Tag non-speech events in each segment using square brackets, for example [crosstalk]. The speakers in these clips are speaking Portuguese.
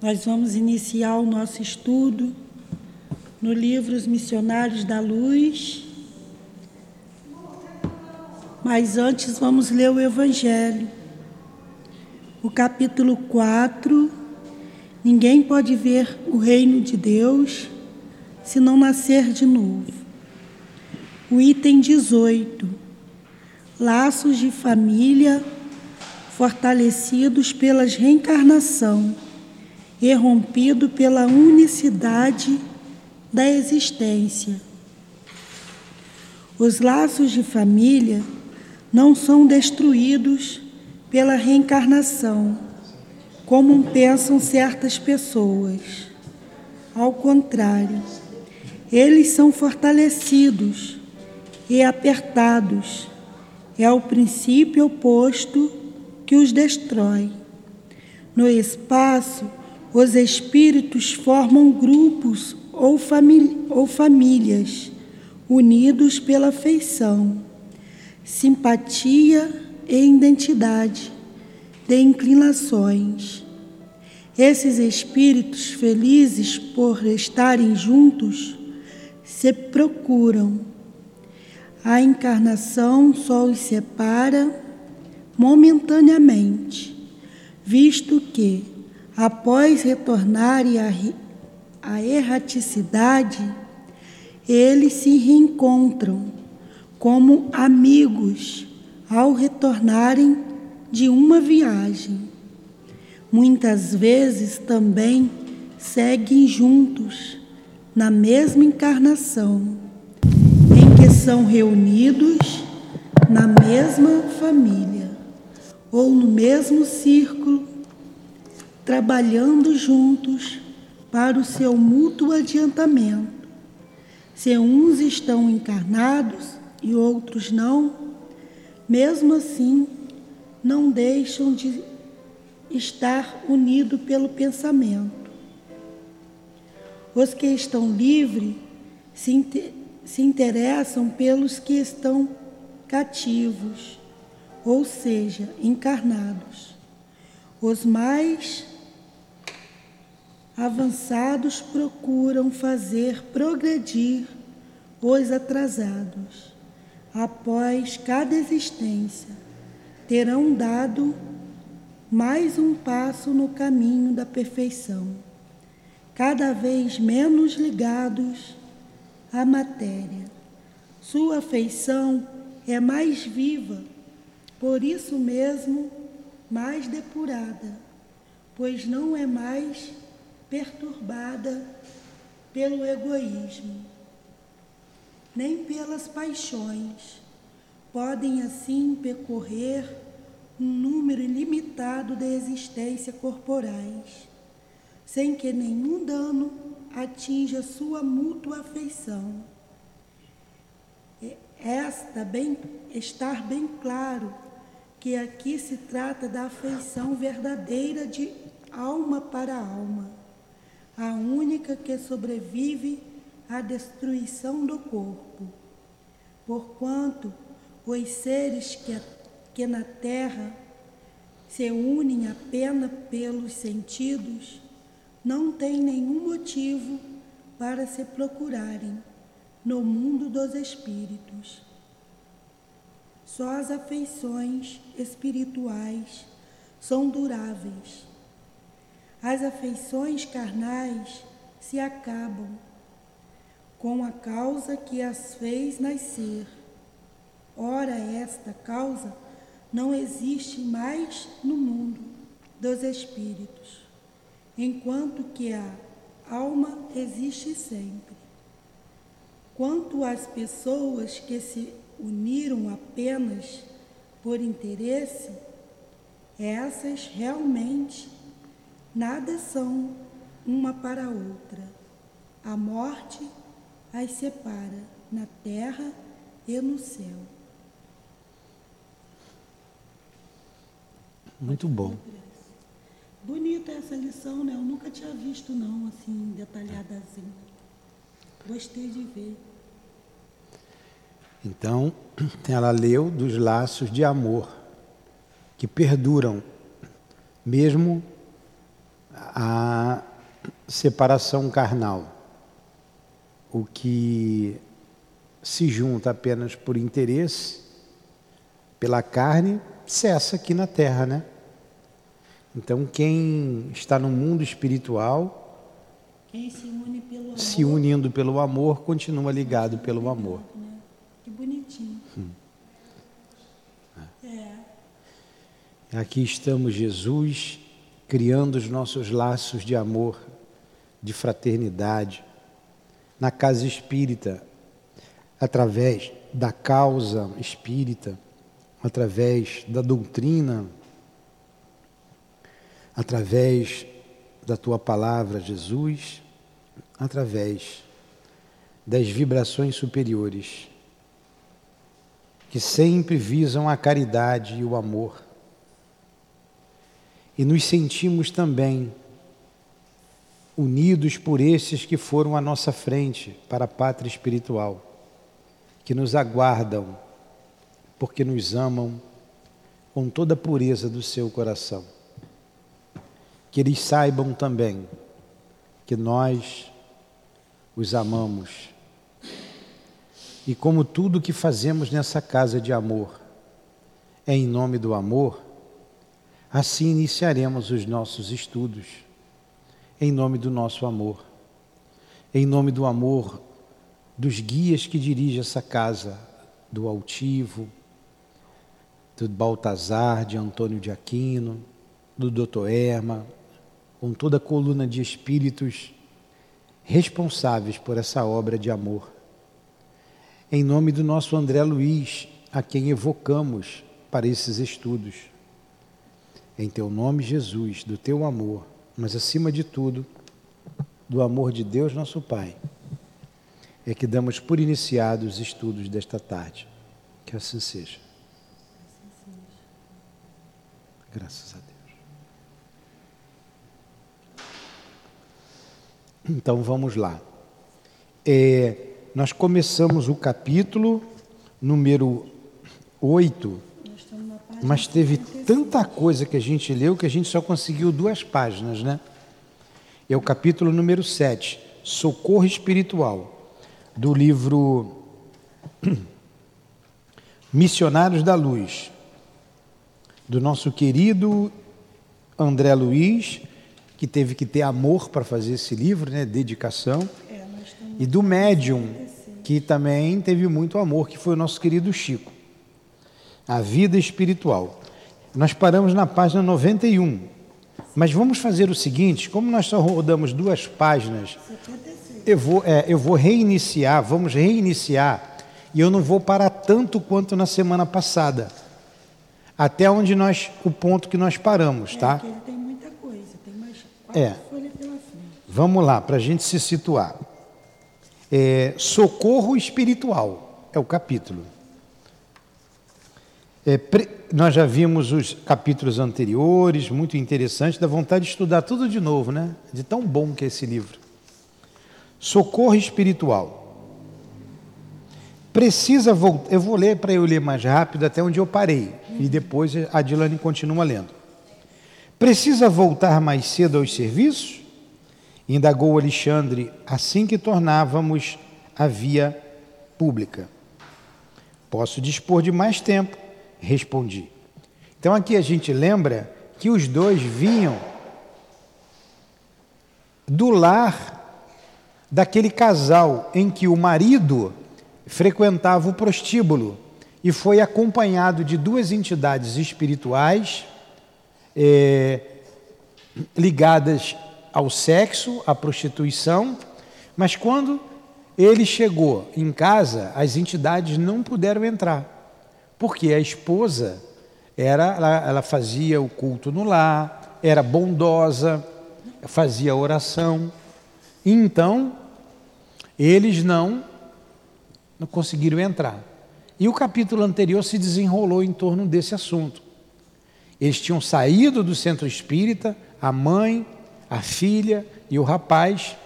Nós vamos iniciar o nosso estudo no livro Os Missionários da Luz. Mas antes vamos ler o Evangelho. O capítulo 4. Ninguém pode ver o reino de Deus se não nascer de novo. O item 18. Laços de família fortalecidos pela reencarnação e rompido pela unicidade da existência. Os laços de família não são destruídos pela reencarnação, como pensam certas pessoas. Ao contrário, eles são fortalecidos e apertados. É o princípio oposto que os destrói. No espaço, os espíritos formam grupos ou, ou famílias, unidos pela afeição, simpatia e identidade de inclinações. Esses espíritos felizes por estarem juntos se procuram. A encarnação só os separa momentaneamente, visto que, após retornarem à erraticidade, eles se reencontram como amigos ao retornarem de uma viagem. Muitas vezes também seguem juntos na mesma encarnação, em que são reunidos na mesma família ou no mesmo círculo, trabalhando juntos para o seu mútuo adiantamento. Se uns estão encarnados e outros não, mesmo assim, não deixam de estar unidos pelo pensamento. Os que estão livres se, se interessam pelos que estão cativos ou seja, encarnados. Os mais avançados procuram fazer progredir os atrasados. Após cada existência, terão dado mais um passo no caminho da perfeição, cada vez menos ligados à matéria. Sua afeição é mais viva por isso mesmo, mais depurada, pois não é mais perturbada pelo egoísmo, nem pelas paixões. Podem assim percorrer um número ilimitado de existência corporais, sem que nenhum dano atinja sua mútua afeição. Esta bem, estar bem claro que aqui se trata da afeição verdadeira de alma para alma, a única que sobrevive à destruição do corpo. Porquanto os seres que, que na terra se unem apenas pelos sentidos, não têm nenhum motivo para se procurarem no mundo dos espíritos. Só as afeições espirituais são duráveis. As afeições carnais se acabam com a causa que as fez nascer. Ora, esta causa não existe mais no mundo dos espíritos, enquanto que a alma existe sempre. Quanto às pessoas que se uniram apenas por interesse, essas realmente nada são uma para a outra. A morte as separa na terra e no céu. Muito bom. Bonita essa lição, né? Eu nunca tinha visto não, assim, detalhada assim. Gostei de ver. Então, [clears throat] ela leu dos laços de amor que perduram, mesmo a, separação carnal. O que se junta apenas por interesse, pela carne, cessa aqui na terra, né? Então, quem está no mundo espiritual, quem se une pelo amor, se unindo pelo amor, continua ligado pelo amor. Né? Que bonitinho. Hum. É. Aqui estamos, Jesus, criando os nossos laços de amor, de fraternidade, na casa espírita, através da causa espírita, através da doutrina através da tua palavra, Jesus, através das vibrações superiores, que sempre visam a caridade e o amor. E nos sentimos também unidos por esses que foram à nossa frente para a pátria espiritual, que nos aguardam, porque nos amam com toda a pureza do seu coração que eles saibam também que nós os amamos. E como tudo que fazemos nessa casa de amor é em nome do amor, assim iniciaremos os nossos estudos, em nome do nosso amor, em nome do amor dos guias que dirigem essa casa, do Altivo, do Baltazar, de Antônio de Aquino, do Dr. Erma, com toda a coluna de espíritos responsáveis por essa obra de amor. Em nome do nosso André Luiz, a quem evocamos para esses estudos. Em teu nome, Jesus, do teu amor, mas acima de tudo, do amor de Deus, nosso Pai, é que damos por iniciados os estudos desta tarde. Que assim seja. Graças a Deus. Então vamos lá. É, nós começamos o capítulo número 8, mas teve tanta coisa que a gente leu que a gente só conseguiu duas páginas, né? É o capítulo número 7, Socorro Espiritual, do livro [clears throat] Missionários da Luz, do nosso querido André Luiz que teve que ter amor para fazer esse livro, né? dedicação. É, e do médium, que também teve muito amor, que foi o nosso querido Chico. A vida espiritual. Nós paramos na página 91. Mas vamos fazer o seguinte: como nós só rodamos duas páginas, eu vou, é, eu vou reiniciar, vamos reiniciar, e eu não vou parar tanto quanto na semana passada. Até onde nós, o ponto que nós paramos, tá? É, é. Vamos lá, para a gente se situar. É, socorro espiritual é o capítulo. É, pre... Nós já vimos os capítulos anteriores, muito interessante, dá vontade de estudar tudo de novo, né? De tão bom que é esse livro. Socorro espiritual. Precisa voltar. Eu vou ler para eu ler mais rápido até onde eu parei. E depois a Dilane continua lendo. Precisa voltar mais cedo aos serviços? Indagou Alexandre assim que tornávamos a via pública. Posso dispor de mais tempo, respondi. Então aqui a gente lembra que os dois vinham do lar daquele casal em que o marido frequentava o prostíbulo e foi acompanhado de duas entidades espirituais é, ligadas ao sexo, à prostituição, mas quando ele chegou em casa, as entidades não puderam entrar, porque a esposa era, ela, fazia o culto no lar, era bondosa, fazia oração, então eles não, não conseguiram entrar. E o capítulo anterior se desenrolou em torno desse assunto. Eles tinham saído do centro espírita, a mãe, a filha e o rapaz.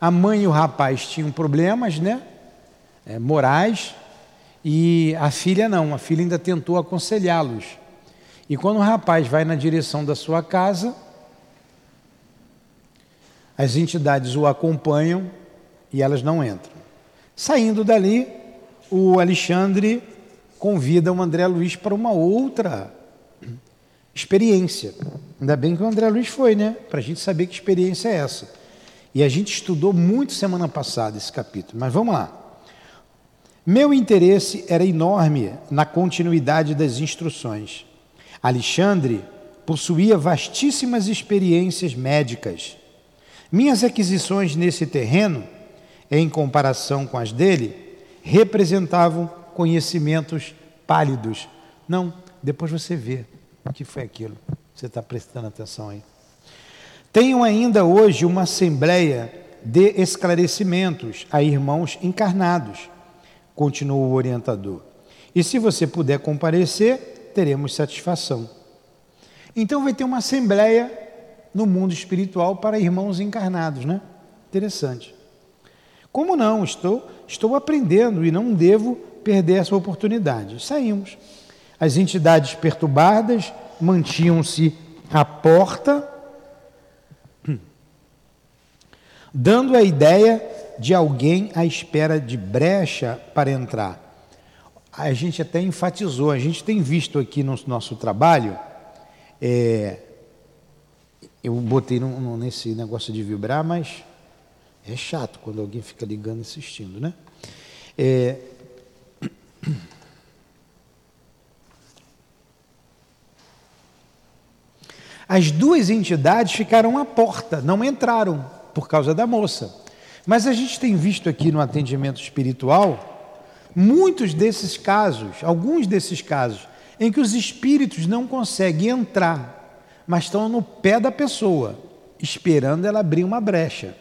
A mãe e o rapaz tinham problemas, né? É, morais, e a filha não, a filha ainda tentou aconselhá-los. E quando o rapaz vai na direção da sua casa, As entidades o acompanham e elas não entram. Saindo dali, o Alexandre convida o André Luiz para uma outra experiência. Ainda bem que o André Luiz foi, né? Para a gente saber que experiência é essa. E a gente estudou muito semana passada esse capítulo, mas vamos lá. Meu interesse era enorme na continuidade das instruções. Alexandre possuía vastíssimas experiências médicas. Minhas aquisições nesse terreno, em comparação com as dele, representavam conhecimentos pálidos. Não, depois você vê o que foi aquilo. Você está prestando atenção aí. Tenho ainda hoje uma assembleia de esclarecimentos a irmãos encarnados, continuou o orientador. E se você puder comparecer, teremos satisfação. Então vai ter uma assembleia no mundo espiritual para irmãos encarnados, né? Interessante. Como não? Estou, estou aprendendo e não devo perder essa oportunidade. Saímos. As entidades perturbadas mantinham-se à porta, [clears throat] dando a ideia de alguém à espera de brecha para entrar. A gente até enfatizou, a gente tem visto aqui no nosso trabalho, é, eu botei no, no, nesse negócio de vibrar, mas é chato quando alguém fica ligando e assistindo, né? É, As duas entidades ficaram à porta, não entraram por causa da moça. Mas a gente tem visto aqui no atendimento espiritual muitos desses casos, alguns desses casos, em que os espíritos não conseguem entrar, mas estão no pé da pessoa, esperando ela abrir uma brecha.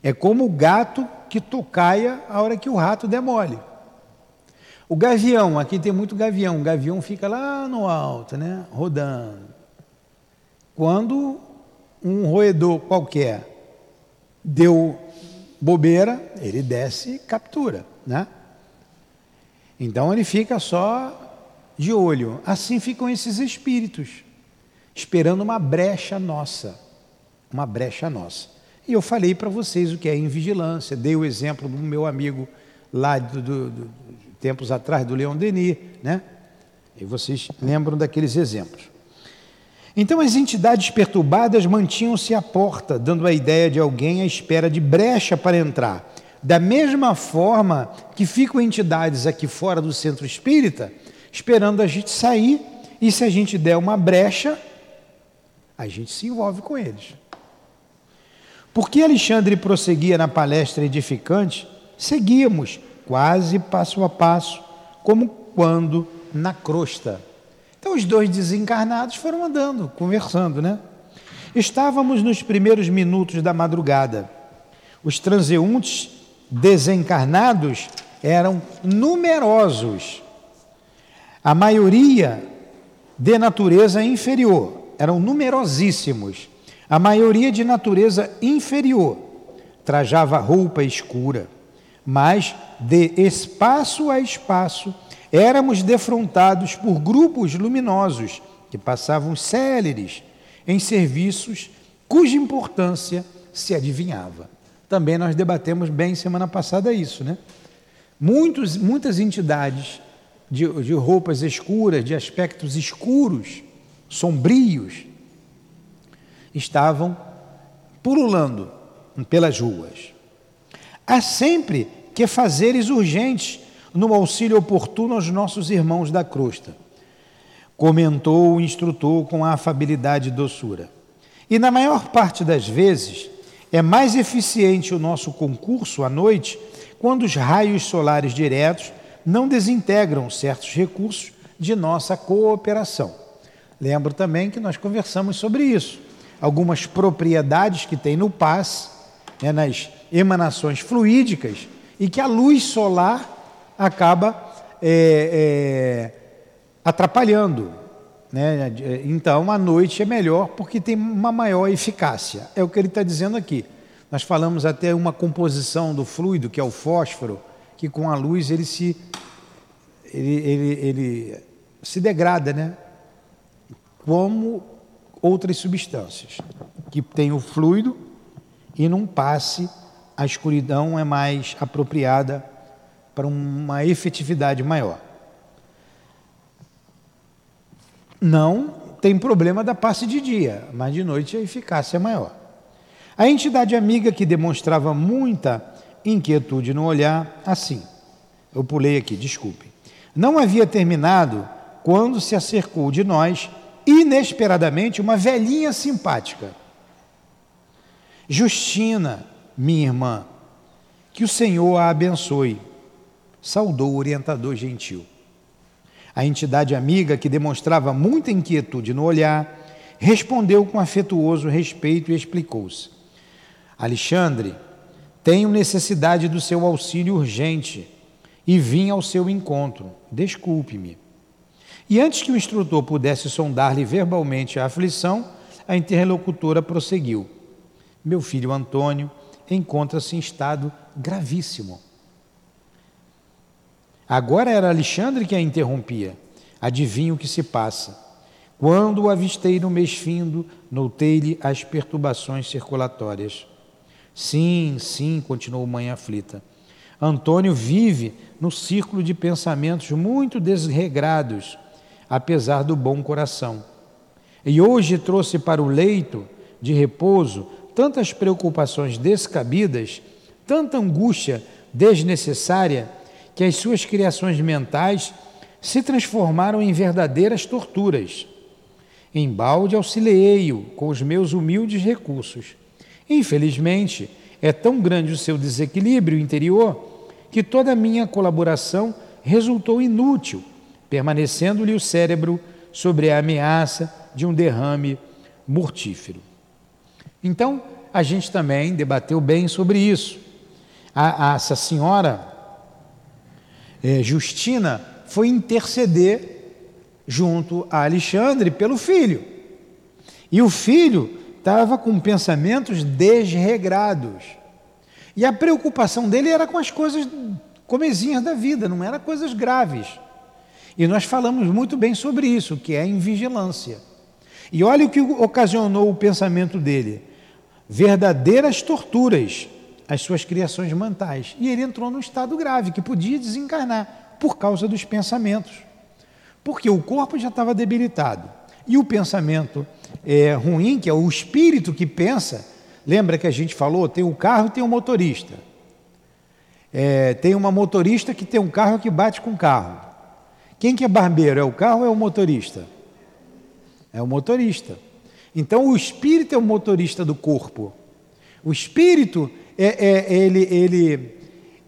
É como o gato que tocaia a hora que o rato demole. O gavião, aqui tem muito gavião, o gavião fica lá no alto, né, rodando. Quando um roedor qualquer deu bobeira, ele desce e captura, né? Então ele fica só de olho. Assim ficam esses espíritos, esperando uma brecha nossa, uma brecha nossa. E eu falei para vocês o que é invigilância, dei o exemplo do meu amigo lá do, do, do tempos atrás, do Leon Denis, né? E vocês lembram daqueles exemplos. Então as entidades perturbadas mantinham-se à porta, dando a ideia de alguém à espera de brecha para entrar. Da mesma forma que ficam entidades aqui fora do centro espírita, esperando a gente sair, e se a gente der uma brecha, a gente se envolve com eles. Porque Alexandre prosseguia na palestra edificante, seguíamos quase passo a passo, como quando na crosta então os dois desencarnados foram andando, conversando, né? Estávamos nos primeiros minutos da madrugada. Os transeuntes desencarnados eram numerosos. A maioria de natureza inferior, eram numerosíssimos. A maioria de natureza inferior trajava roupa escura, mas de espaço a espaço éramos defrontados por grupos luminosos que passavam céleres em serviços cuja importância se adivinhava. Também nós debatemos bem semana passada isso, né? Muitos, muitas entidades de, de roupas escuras, de aspectos escuros, sombrios, estavam pululando pelas ruas. Há sempre que fazeres urgentes no auxílio oportuno aos nossos irmãos da crosta. Comentou o instrutor com afabilidade e doçura. E na maior parte das vezes, é mais eficiente o nosso concurso à noite quando os raios solares diretos não desintegram certos recursos de nossa cooperação. Lembro também que nós conversamos sobre isso. Algumas propriedades que tem no paz, né, nas emanações fluídicas, e que a luz solar acaba é, é, atrapalhando. Né? Então, a noite é melhor porque tem uma maior eficácia. É o que ele está dizendo aqui. Nós falamos até uma composição do fluido, que é o fósforo, que com a luz ele se, ele, ele, ele se degrada, né? como outras substâncias, que tem o fluido e num passe a escuridão é mais apropriada para uma efetividade maior. Não tem problema da passe de dia, mas de noite a eficácia é maior. A entidade amiga que demonstrava muita inquietude no olhar, assim. Eu pulei aqui, desculpe. Não havia terminado quando se acercou de nós, inesperadamente, uma velhinha simpática. Justina, minha irmã, que o Senhor a abençoe, saudou o orientador gentil. A entidade amiga, que demonstrava muita inquietude no olhar, respondeu com afetuoso respeito e explicou-se. Alexandre, tenho necessidade do seu auxílio urgente e vim ao seu encontro. Desculpe-me. E antes que o instrutor pudesse sondar-lhe verbalmente a aflição, a interlocutora prosseguiu. Meu filho Antônio encontra-se em estado gravíssimo. Agora era Alexandre que a interrompia. Adivinha o que se passa. Quando o avistei no mês findo, notei-lhe as perturbações circulatórias. Sim, sim, continuou mãe aflita. Antônio vive no círculo de pensamentos muito desregrados, apesar do bom coração. E hoje trouxe para o leito de repouso tantas preocupações descabidas, tanta angústia desnecessária, que as suas criações mentais se transformaram em verdadeiras torturas. Em balde auxiliei-o com os meus humildes recursos. Infelizmente, é tão grande o seu desequilíbrio interior que toda a minha colaboração resultou inútil, permanecendo-lhe o cérebro sobre a ameaça de um derrame mortífero. Então, a gente também debateu bem sobre isso. A, a essa senhora é, Justina foi interceder junto a Alexandre pelo filho. E o filho estava com pensamentos desregrados. E a preocupação dele era com as coisas comezinhas da vida, não era coisas graves. E nós falamos muito bem sobre isso, que é a invigilância. E olha o que ocasionou o pensamento dele: verdadeiras torturas às suas criações mentais. E ele entrou num estado grave, que podia desencarnar por causa dos pensamentos. Porque o corpo já estava debilitado. E o pensamento é, ruim, que é o espírito que pensa, lembra que a gente falou, tem o carro e tem o motorista. É, tem uma motorista que tem um carro que bate com o carro. Quem que é barbeiro? É o carro ou é o motorista? É o motorista. Então o espírito é o motorista do corpo. O espírito é, é, ele, ele,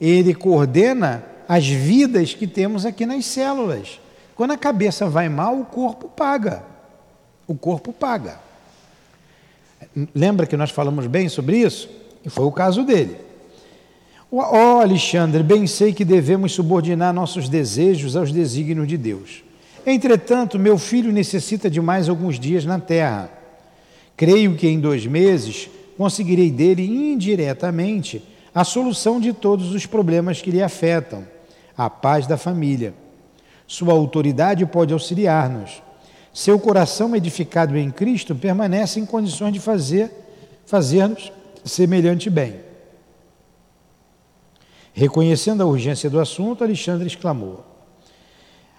ele coordena as vidas que temos aqui nas células. Quando a cabeça vai mal, o corpo paga. O corpo paga. Lembra que nós falamos bem sobre isso? E foi o caso dele. Ó oh, Alexandre, bem sei que devemos subordinar nossos desejos aos desígnios de Deus. Entretanto, meu filho necessita de mais alguns dias na terra. Creio que em dois meses conseguirei dele indiretamente a solução de todos os problemas que lhe afetam, a paz da família. Sua autoridade pode auxiliar-nos. Seu coração edificado em Cristo permanece em condições de fazer fazer-nos semelhante bem. Reconhecendo a urgência do assunto, Alexandre exclamou: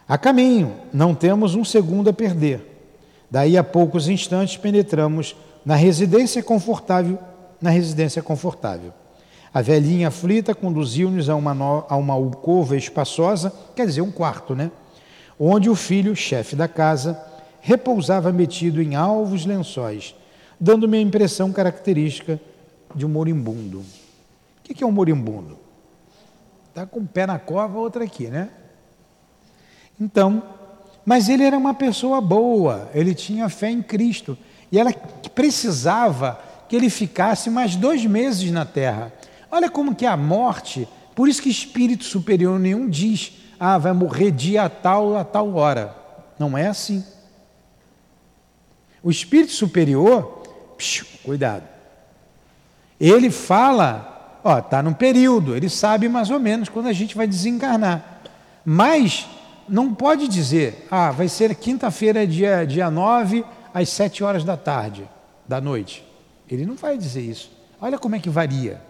A caminho, não temos um segundo a perder. Daí a poucos instantes penetramos na residência confortável, na residência confortável. A velhinha aflita conduziu-nos a uma, a uma alcova espaçosa, quer dizer, um quarto, né? Onde o filho, chefe da casa, repousava metido em alvos lençóis, dando-me a impressão característica de um moribundo. O que é um moribundo? Está com um pé na cova, outra aqui, né? Então, mas ele era uma pessoa boa, ele tinha fé em Cristo. E ela precisava que ele ficasse mais dois meses na terra. Olha como que a morte, por isso que espírito superior nenhum diz, ah, vai morrer dia tal a tal hora. Não é assim. O espírito superior, psiu, cuidado. Ele fala, ó, está num período, ele sabe mais ou menos quando a gente vai desencarnar. Mas não pode dizer, ah, vai ser quinta-feira, dia, dia 9, às sete horas da tarde, da noite. Ele não vai dizer isso. Olha como é que varia.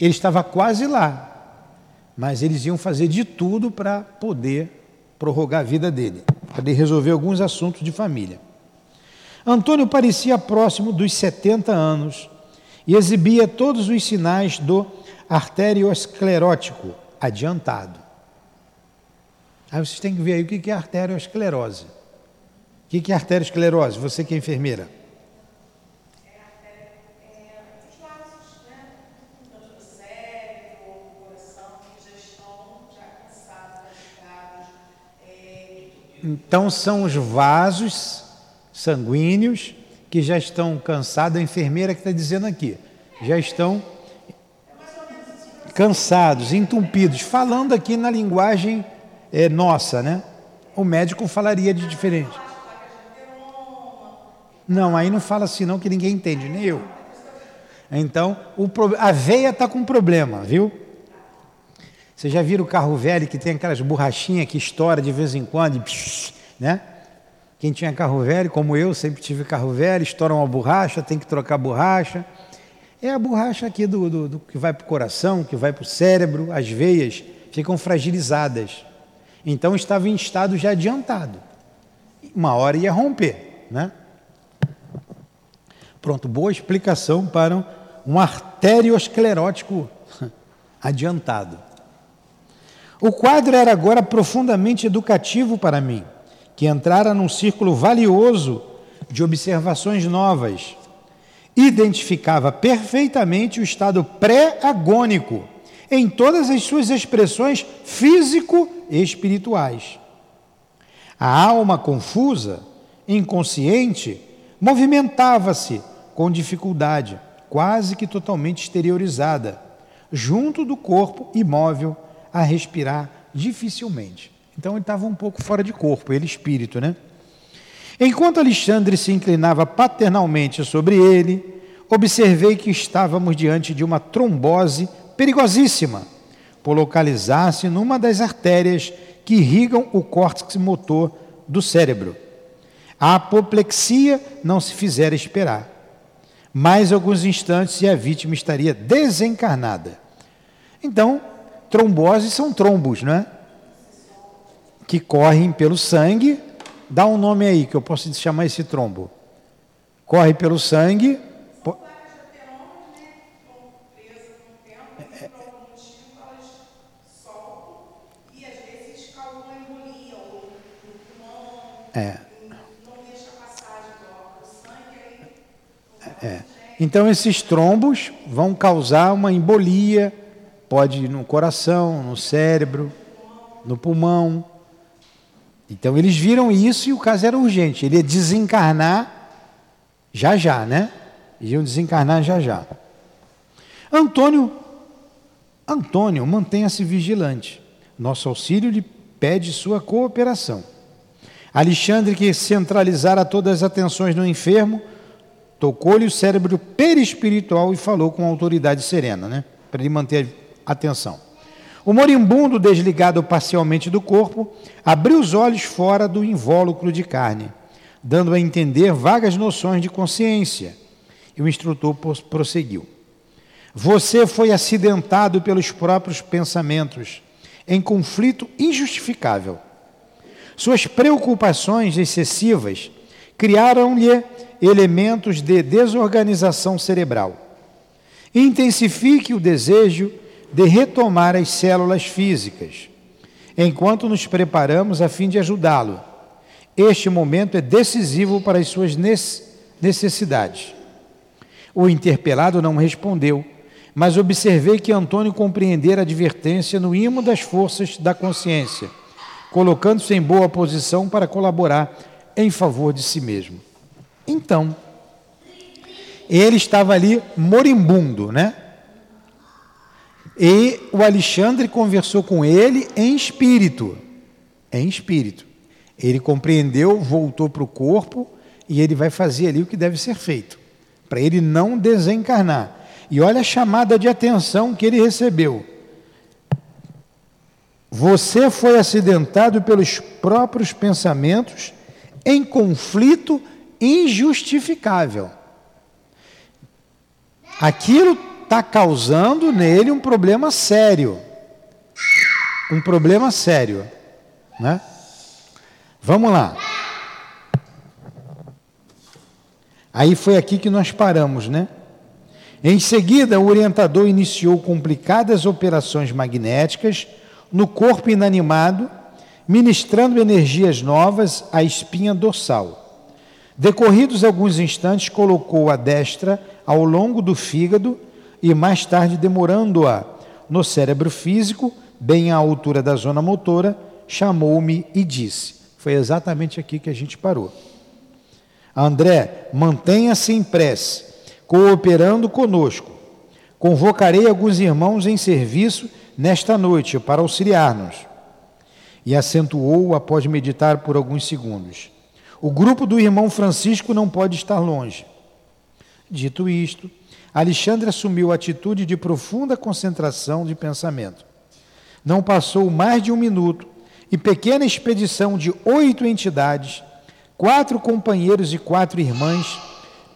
Ele estava quase lá, mas eles iam fazer de tudo para poder prorrogar a vida dele, para resolver alguns assuntos de família. Antônio parecia próximo dos 70 anos e exibia todos os sinais do arteriosclerótico adiantado. Aí vocês têm que ver aí o que é arteriosclerose. O que é arteriosclerose? Você que é enfermeira. Então são os vasos sanguíneos que já estão cansados, a enfermeira que está dizendo aqui, já estão cansados, entupidos, falando aqui na linguagem é, nossa, né? O médico falaria de diferente. Não, aí não fala assim não que ninguém entende, nem eu. Então, o, a veia está com problema, viu? Você já viram o carro velho que tem aquelas borrachinhas que estoura de vez em quando, né? Quem tinha carro velho, como eu, sempre tive carro velho, estoura uma borracha, tem que trocar a borracha. É a borracha aqui do, do, do que vai para o coração, que vai para o cérebro, as veias ficam fragilizadas. Então estava em estado já adiantado. Uma hora ia romper, né? Pronto, boa explicação para um arteriosclerótico [laughs] adiantado. O quadro era agora profundamente educativo para mim, que entrara num círculo valioso de observações novas. Identificava perfeitamente o estado pré-agônico em todas as suas expressões físico e espirituais. A alma confusa, inconsciente, movimentava-se com dificuldade, quase que totalmente exteriorizada, junto do corpo imóvel a respirar dificilmente. Então ele estava um pouco fora de corpo, ele espírito, né? Enquanto Alexandre se inclinava paternalmente sobre ele, observei que estávamos diante de uma trombose perigosíssima, por localizar-se numa das artérias que irrigam o córtex motor do cérebro. A apoplexia não se fizera esperar. Mais alguns instantes e a vítima estaria desencarnada. Então, tromboses são trombos, né? Que correm pelo sangue. Dá um nome aí que eu posso chamar esse trombo. Corre pelo sangue. É. É. Então esses trombos vão causar uma embolia pode ir no coração, no cérebro, no pulmão. Então eles viram isso e o caso era urgente. Ele ia desencarnar já já, né? Iam desencarnar já já. Antônio, Antônio, mantenha-se vigilante. Nosso auxílio lhe pede sua cooperação. Alexandre, que centralizara todas as atenções no enfermo, tocou-lhe o cérebro perispiritual e falou com autoridade serena, né? Para ele manter Atenção. O moribundo, desligado parcialmente do corpo, abriu os olhos fora do invólucro de carne, dando a entender vagas noções de consciência. E o instrutor prosseguiu. Você foi acidentado pelos próprios pensamentos, em conflito injustificável. Suas preocupações excessivas criaram-lhe elementos de desorganização cerebral. Intensifique o desejo de retomar as células físicas, enquanto nos preparamos a fim de ajudá-lo. Este momento é decisivo para as suas necessidades. O interpelado não respondeu, mas observei que Antônio compreendera a advertência no imo das forças da consciência, colocando-se em boa posição para colaborar em favor de si mesmo. Então, ele estava ali moribundo, né? E o Alexandre conversou com ele em espírito. Em espírito. Ele compreendeu, voltou para o corpo e ele vai fazer ali o que deve ser feito, para ele não desencarnar. E olha a chamada de atenção que ele recebeu. Você foi acidentado pelos próprios pensamentos em conflito injustificável. Aquilo está causando nele um problema sério. Um problema sério. Né? Vamos lá. Aí foi aqui que nós paramos, né? Em seguida, o orientador iniciou complicadas operações magnéticas no corpo inanimado, ministrando energias novas à espinha dorsal. Decorridos alguns instantes, colocou a destra ao longo do fígado e mais tarde, demorando-a no cérebro físico, bem à altura da zona motora, chamou-me e disse: Foi exatamente aqui que a gente parou. André, mantenha-se em prece cooperando conosco. Convocarei alguns irmãos em serviço nesta noite para auxiliar-nos. E acentuou após meditar por alguns segundos. O grupo do irmão Francisco não pode estar longe. Dito isto, Alexandre assumiu a atitude de profunda concentração de pensamento. Não passou mais de um minuto e pequena expedição de oito entidades, quatro companheiros e quatro irmãs,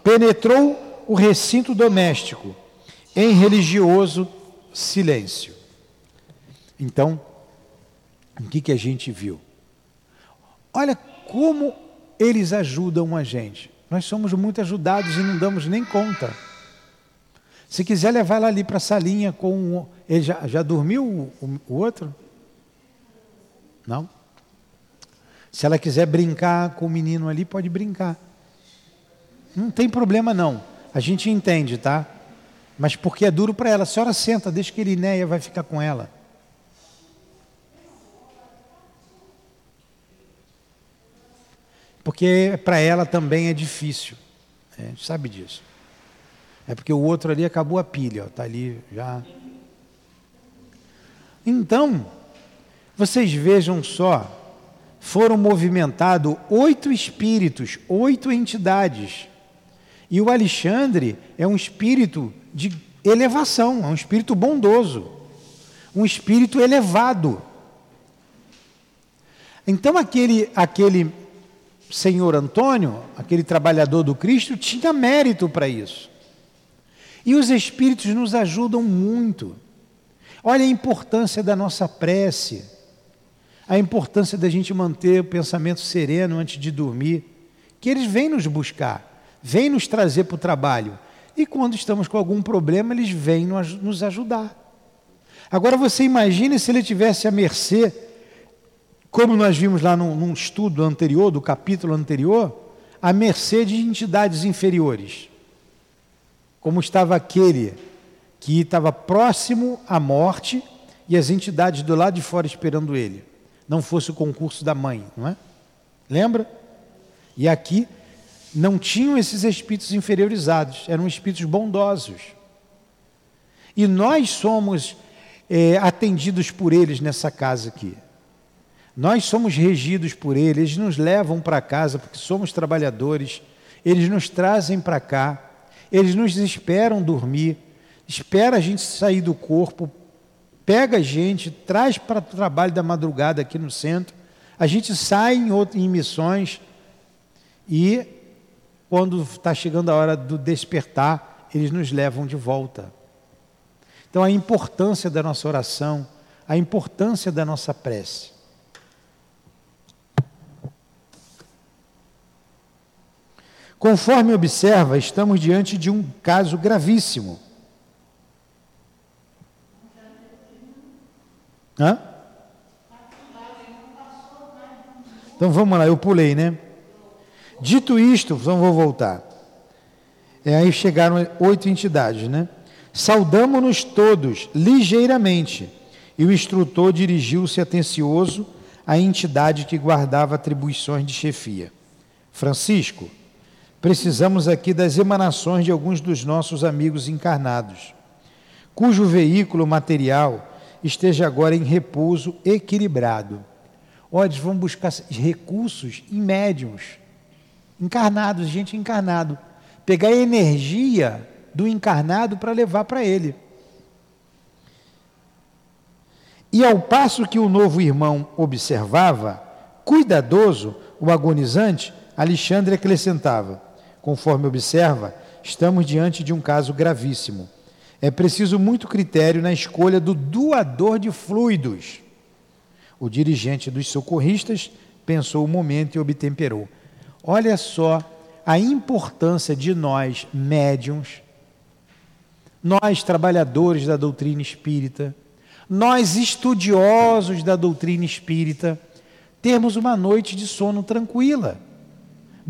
penetrou o recinto doméstico em religioso silêncio. Então, o que, que a gente viu? Olha como eles ajudam a gente. Nós somos muito ajudados e não damos nem conta. Se quiser levar ela ali para a salinha com. Ele já, já dormiu o, o outro? Não? Se ela quiser brincar com o menino ali, pode brincar. Não tem problema não. A gente entende, tá? Mas porque é duro para ela. A senhora senta, deixa que Irineia vai ficar com ela. Porque para ela também é difícil. É, a gente sabe disso. É porque o outro ali acabou a pilha, está ali já. Então, vocês vejam só, foram movimentados oito espíritos, oito entidades e o Alexandre é um espírito de elevação, é um espírito bondoso, um espírito elevado. Então aquele aquele senhor Antônio, aquele trabalhador do Cristo, tinha mérito para isso. E os espíritos nos ajudam muito. Olha a importância da nossa prece, a importância da gente manter o pensamento sereno antes de dormir, que eles vêm nos buscar vem nos trazer para o trabalho. E quando estamos com algum problema, eles vêm nos ajudar. Agora você imagine se ele tivesse à mercê, como nós vimos lá num, num estudo anterior, do capítulo anterior, à mercê de entidades inferiores. Como estava aquele que estava próximo à morte e as entidades do lado de fora esperando ele. Não fosse o concurso da mãe, não é? Lembra? E aqui não tinham esses espíritos inferiorizados, eram espíritos bondosos. E nós somos é, atendidos por eles nessa casa aqui. Nós somos regidos por eles, eles nos levam para casa porque somos trabalhadores, eles nos trazem para cá, eles nos esperam dormir, espera a gente sair do corpo, pega a gente, traz para o trabalho da madrugada aqui no centro, a gente sai em, outro, em missões e quando está chegando a hora do despertar, eles nos levam de volta. Então, a importância da nossa oração, a importância da nossa prece. Conforme observa, estamos diante de um caso gravíssimo. Hã? Então vamos lá, eu pulei, né? Dito isto, então vou voltar. É, aí chegaram oito entidades, né? Saudamos-nos todos ligeiramente. E o instrutor dirigiu-se atencioso à entidade que guardava atribuições de chefia. Francisco, precisamos aqui das emanações de alguns dos nossos amigos encarnados, cujo veículo material esteja agora em repouso equilibrado. Olha, vamos buscar recursos em médiums encarnados, gente encarnado. Pegar a energia do encarnado para levar para ele. E ao passo que o novo irmão observava, cuidadoso, o agonizante, Alexandre acrescentava: conforme observa, estamos diante de um caso gravíssimo. É preciso muito critério na escolha do doador de fluidos. O dirigente dos socorristas pensou o momento e obtemperou. Olha só a importância de nós, médiums, nós, trabalhadores da doutrina espírita, nós, estudiosos da doutrina espírita, termos uma noite de sono tranquila,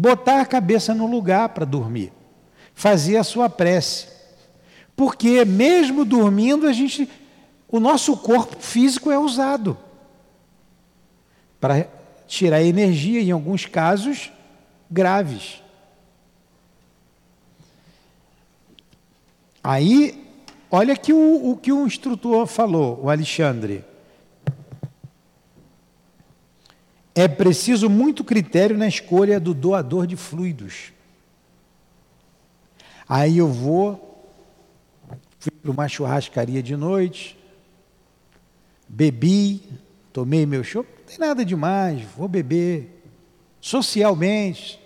botar a cabeça no lugar para dormir, fazer a sua prece. Porque mesmo dormindo, a gente o nosso corpo físico é usado para tirar energia em alguns casos graves. Aí, olha que o, o que o instrutor falou, o Alexandre. É preciso muito critério na escolha do doador de fluidos. Aí eu vou, fui para uma churrascaria de noite, bebi, tomei meu show, não tem nada demais, vou beber, socialmente.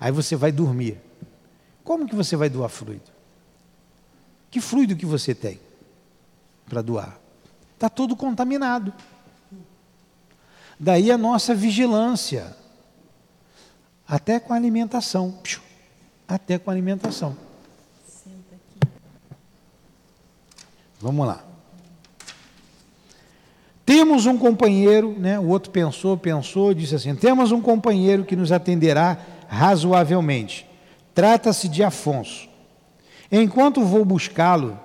Aí você vai dormir. Como que você vai doar fluido? Que fluido que você tem para doar? Está todo contaminado. Daí a nossa vigilância, até com a alimentação. Até com a alimentação. Vamos lá. Temos um companheiro, né? o outro pensou, pensou, disse assim: temos um companheiro que nos atenderá razoavelmente. Trata-se de Afonso. Enquanto vou buscá-lo,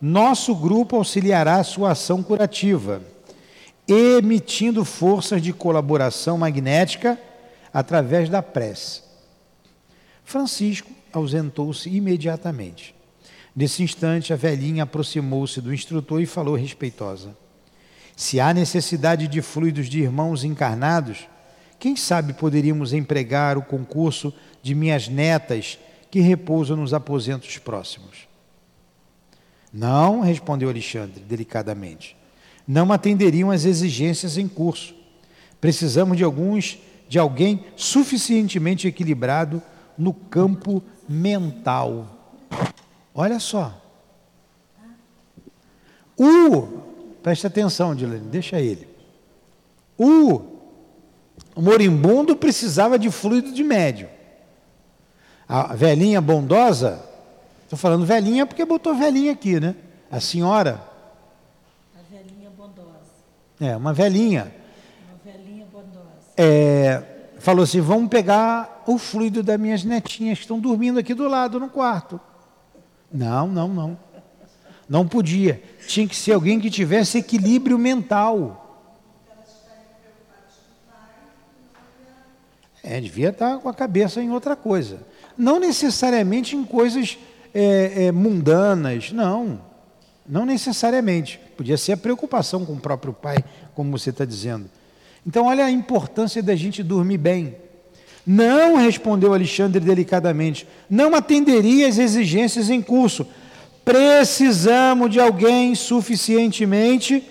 nosso grupo auxiliará sua ação curativa emitindo forças de colaboração magnética através da prece. Francisco ausentou-se imediatamente. Nesse instante, a velhinha aproximou-se do instrutor e falou respeitosa: Se há necessidade de fluidos de irmãos encarnados, quem sabe poderíamos empregar o concurso de minhas netas que repousam nos aposentos próximos? Não, respondeu Alexandre, delicadamente não atenderiam às exigências em curso. Precisamos de alguns, de alguém suficientemente equilibrado no campo mental. Olha só. O, preste atenção, Dilane, deixa ele. O moribundo precisava de fluido de médio. A velhinha bondosa, estou falando velhinha porque botou velhinha aqui, né? A senhora é, uma velhinha. Uma velhinha bondosa. É, falou assim: vamos pegar o fluido das minhas netinhas que estão dormindo aqui do lado no quarto. Não, não, não. Não podia. Tinha que ser alguém que tivesse equilíbrio mental. É, devia estar com a cabeça em outra coisa. Não necessariamente em coisas é, é, mundanas, não. Não necessariamente. Podia ser a preocupação com o próprio pai, como você está dizendo. Então, olha a importância da gente dormir bem. Não, respondeu Alexandre delicadamente, não atenderia às exigências em curso. Precisamos de alguém suficientemente.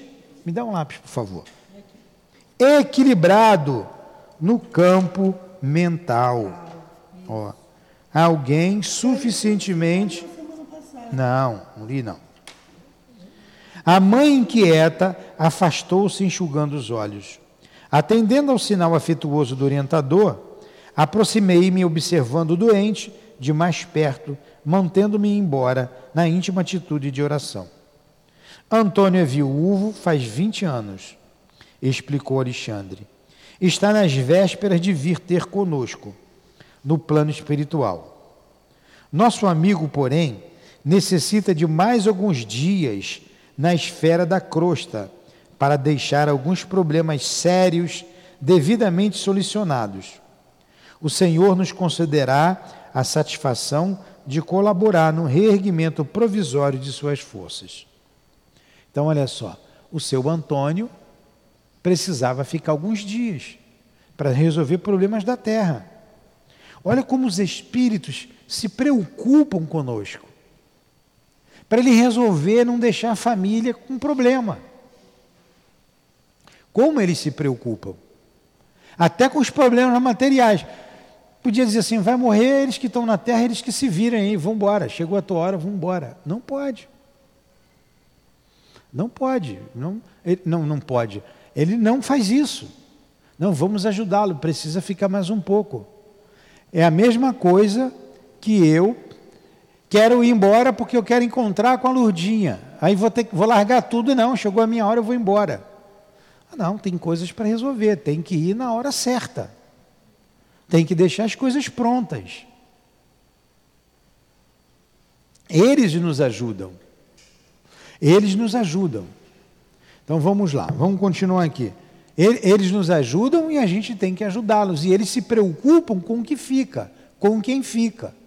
Me dá um lápis, por favor. Equilibrado no campo mental. Ó, alguém suficientemente. Não, não li não. A mãe inquieta afastou-se enxugando os olhos. Atendendo ao sinal afetuoso do orientador, aproximei-me observando o doente de mais perto, mantendo-me embora na íntima atitude de oração. Antônio é viúvo faz 20 anos, explicou Alexandre. Está nas vésperas de vir ter conosco, no plano espiritual. Nosso amigo, porém, necessita de mais alguns dias na esfera da crosta, para deixar alguns problemas sérios devidamente solucionados. O Senhor nos concederá a satisfação de colaborar no reerguimento provisório de suas forças. Então, olha só, o seu Antônio precisava ficar alguns dias para resolver problemas da terra. Olha como os espíritos se preocupam conosco para ele resolver não deixar a família com problema. Como eles se preocupam? Até com os problemas materiais. Podia dizer assim: vai morrer eles que estão na terra, eles que se virem aí, vão embora. Chegou a tua hora, vão embora. Não pode. Não pode. Não, ele, não, não pode. Ele não faz isso. Não, vamos ajudá-lo, precisa ficar mais um pouco. É a mesma coisa que eu quero ir embora porque eu quero encontrar com a Lurdinha. Aí vou, ter, vou largar tudo, não, chegou a minha hora, eu vou embora. Ah, não, tem coisas para resolver, tem que ir na hora certa. Tem que deixar as coisas prontas. Eles nos ajudam. Eles nos ajudam. Então vamos lá, vamos continuar aqui. Eles nos ajudam e a gente tem que ajudá-los. E eles se preocupam com o que fica, com quem fica.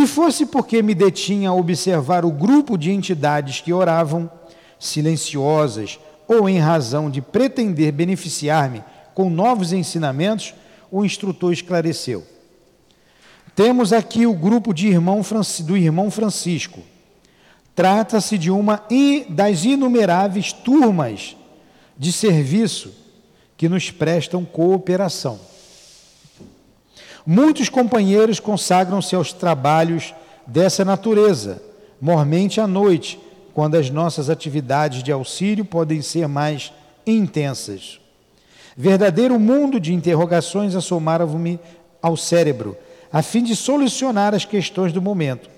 E fosse porque me detinha a observar o grupo de entidades que oravam, silenciosas, ou em razão de pretender beneficiar-me com novos ensinamentos, o instrutor esclareceu. Temos aqui o grupo de irmão, do irmão Francisco. Trata-se de uma das inumeráveis turmas de serviço que nos prestam cooperação. Muitos companheiros consagram-se aos trabalhos dessa natureza, mormente à noite, quando as nossas atividades de auxílio podem ser mais intensas. Verdadeiro mundo de interrogações assomaram-me ao cérebro, a fim de solucionar as questões do momento.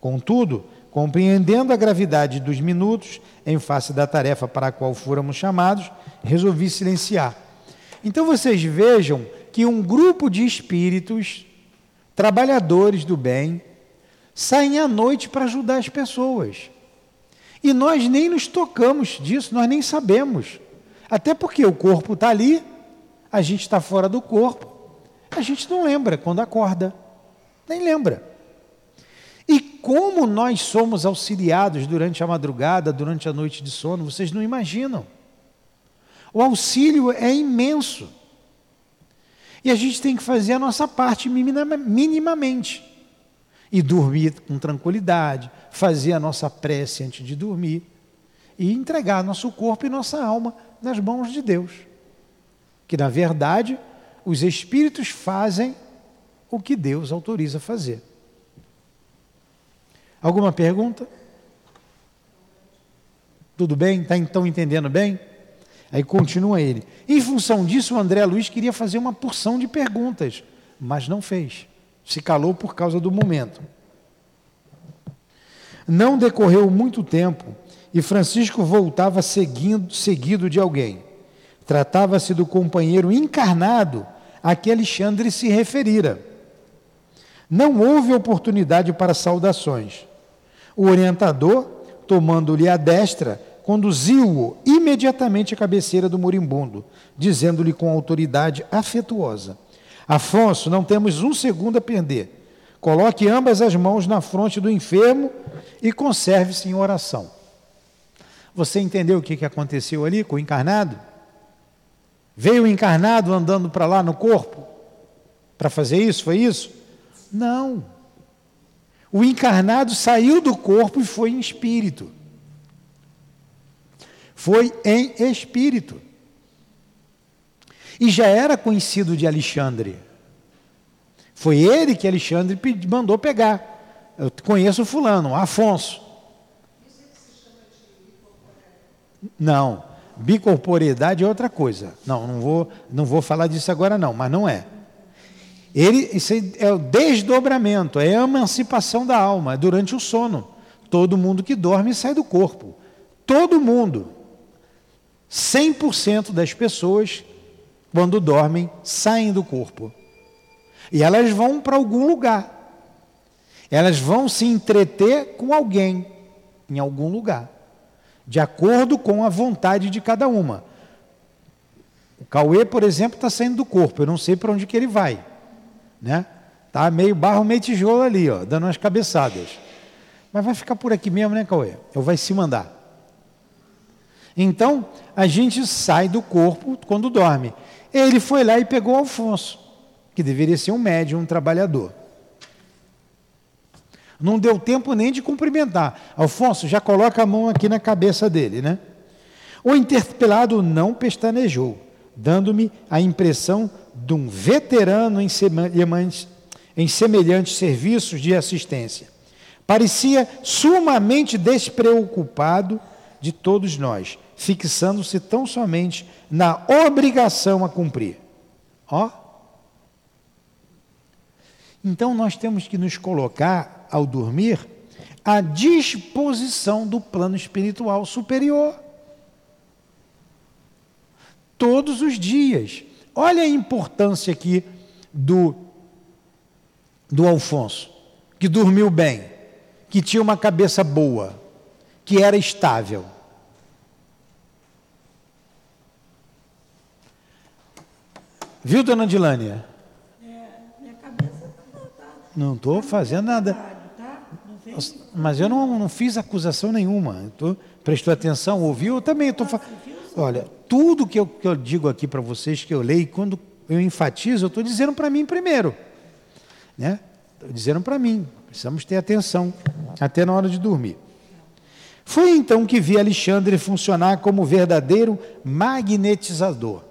Contudo, compreendendo a gravidade dos minutos em face da tarefa para a qual fôramos chamados, resolvi silenciar. Então vocês vejam que um grupo de espíritos, trabalhadores do bem, saem à noite para ajudar as pessoas. E nós nem nos tocamos disso, nós nem sabemos. Até porque o corpo está ali, a gente está fora do corpo, a gente não lembra quando acorda, nem lembra. E como nós somos auxiliados durante a madrugada, durante a noite de sono, vocês não imaginam. O auxílio é imenso. E a gente tem que fazer a nossa parte minimamente. E dormir com tranquilidade, fazer a nossa prece antes de dormir e entregar nosso corpo e nossa alma nas mãos de Deus. Que, na verdade, os espíritos fazem o que Deus autoriza fazer. Alguma pergunta? Tudo bem? Está então entendendo bem? Aí continua ele. Em função disso, o André Luiz queria fazer uma porção de perguntas, mas não fez. Se calou por causa do momento. Não decorreu muito tempo e Francisco voltava seguindo, seguido de alguém. Tratava-se do companheiro encarnado a que Alexandre se referira. Não houve oportunidade para saudações. O orientador, tomando-lhe a destra, conduziu-o imediatamente à cabeceira do moribundo, dizendo-lhe com autoridade afetuosa: Afonso, não temos um segundo a perder. Coloque ambas as mãos na fronte do enfermo e conserve-se em oração. Você entendeu o que aconteceu ali com o encarnado? Veio o encarnado andando para lá no corpo para fazer isso? Foi isso? Não. O encarnado saiu do corpo e foi em espírito. Foi em espírito. E já era conhecido de Alexandre. Foi ele que Alexandre mandou pegar. Eu conheço fulano, Afonso. Não, bicorporeidade é outra coisa. Não, não vou, não vou falar disso agora não, mas não é. Ele, isso é o desdobramento, é a emancipação da alma, é durante o sono. Todo mundo que dorme sai do corpo. Todo mundo. 100% das pessoas, quando dormem, saem do corpo. E elas vão para algum lugar. Elas vão se entreter com alguém, em algum lugar de acordo com a vontade de cada uma. O Cauê, por exemplo, está saindo do corpo, eu não sei para onde que ele vai. Né? Tá meio barro, meio tijolo ali, ó, dando umas cabeçadas. Mas vai ficar por aqui mesmo, né, Cauê? Eu vai se mandar. Então, a gente sai do corpo quando dorme. Ele foi lá e pegou Alfonso, que deveria ser um médium, um trabalhador. Não deu tempo nem de cumprimentar. Alfonso, já coloca a mão aqui na cabeça dele, né? O interpelado não pestanejou. dando-me a impressão de um veterano em em semelhantes serviços de assistência. Parecia sumamente despreocupado de todos nós, fixando-se tão somente na obrigação a cumprir. Ó. Então nós temos que nos colocar, ao dormir, à disposição do plano espiritual superior. Todos os dias. Olha a importância aqui do, do Alfonso, que dormiu bem, que tinha uma cabeça boa, que era estável. Viu, dona Dilânia? É, minha cabeça está. Não estou fazendo nada. Tá? Mas eu não, não fiz acusação nenhuma. Tô, prestou atenção, ouviu? Eu também estou falando. Olha, tudo que eu, que eu digo aqui para vocês, que eu leio, quando eu enfatizo, eu estou dizendo para mim primeiro. Né? Estou dizendo para mim. Precisamos ter atenção, até na hora de dormir. Foi então que vi Alexandre funcionar como verdadeiro magnetizador,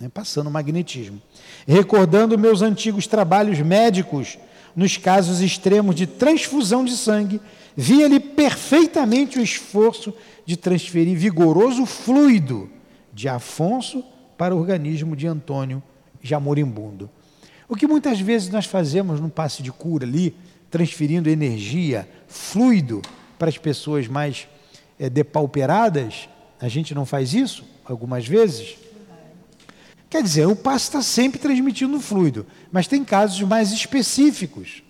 né? passando magnetismo. Recordando meus antigos trabalhos médicos nos casos extremos de transfusão de sangue, via-lhe perfeitamente o esforço de transferir vigoroso fluido de Afonso para o organismo de Antônio já moribundo. O que muitas vezes nós fazemos no passe de cura ali, transferindo energia, fluido para as pessoas mais é, depauperadas, a gente não faz isso algumas vezes? Quer dizer, o passe está sempre transmitindo fluido, mas tem casos mais específicos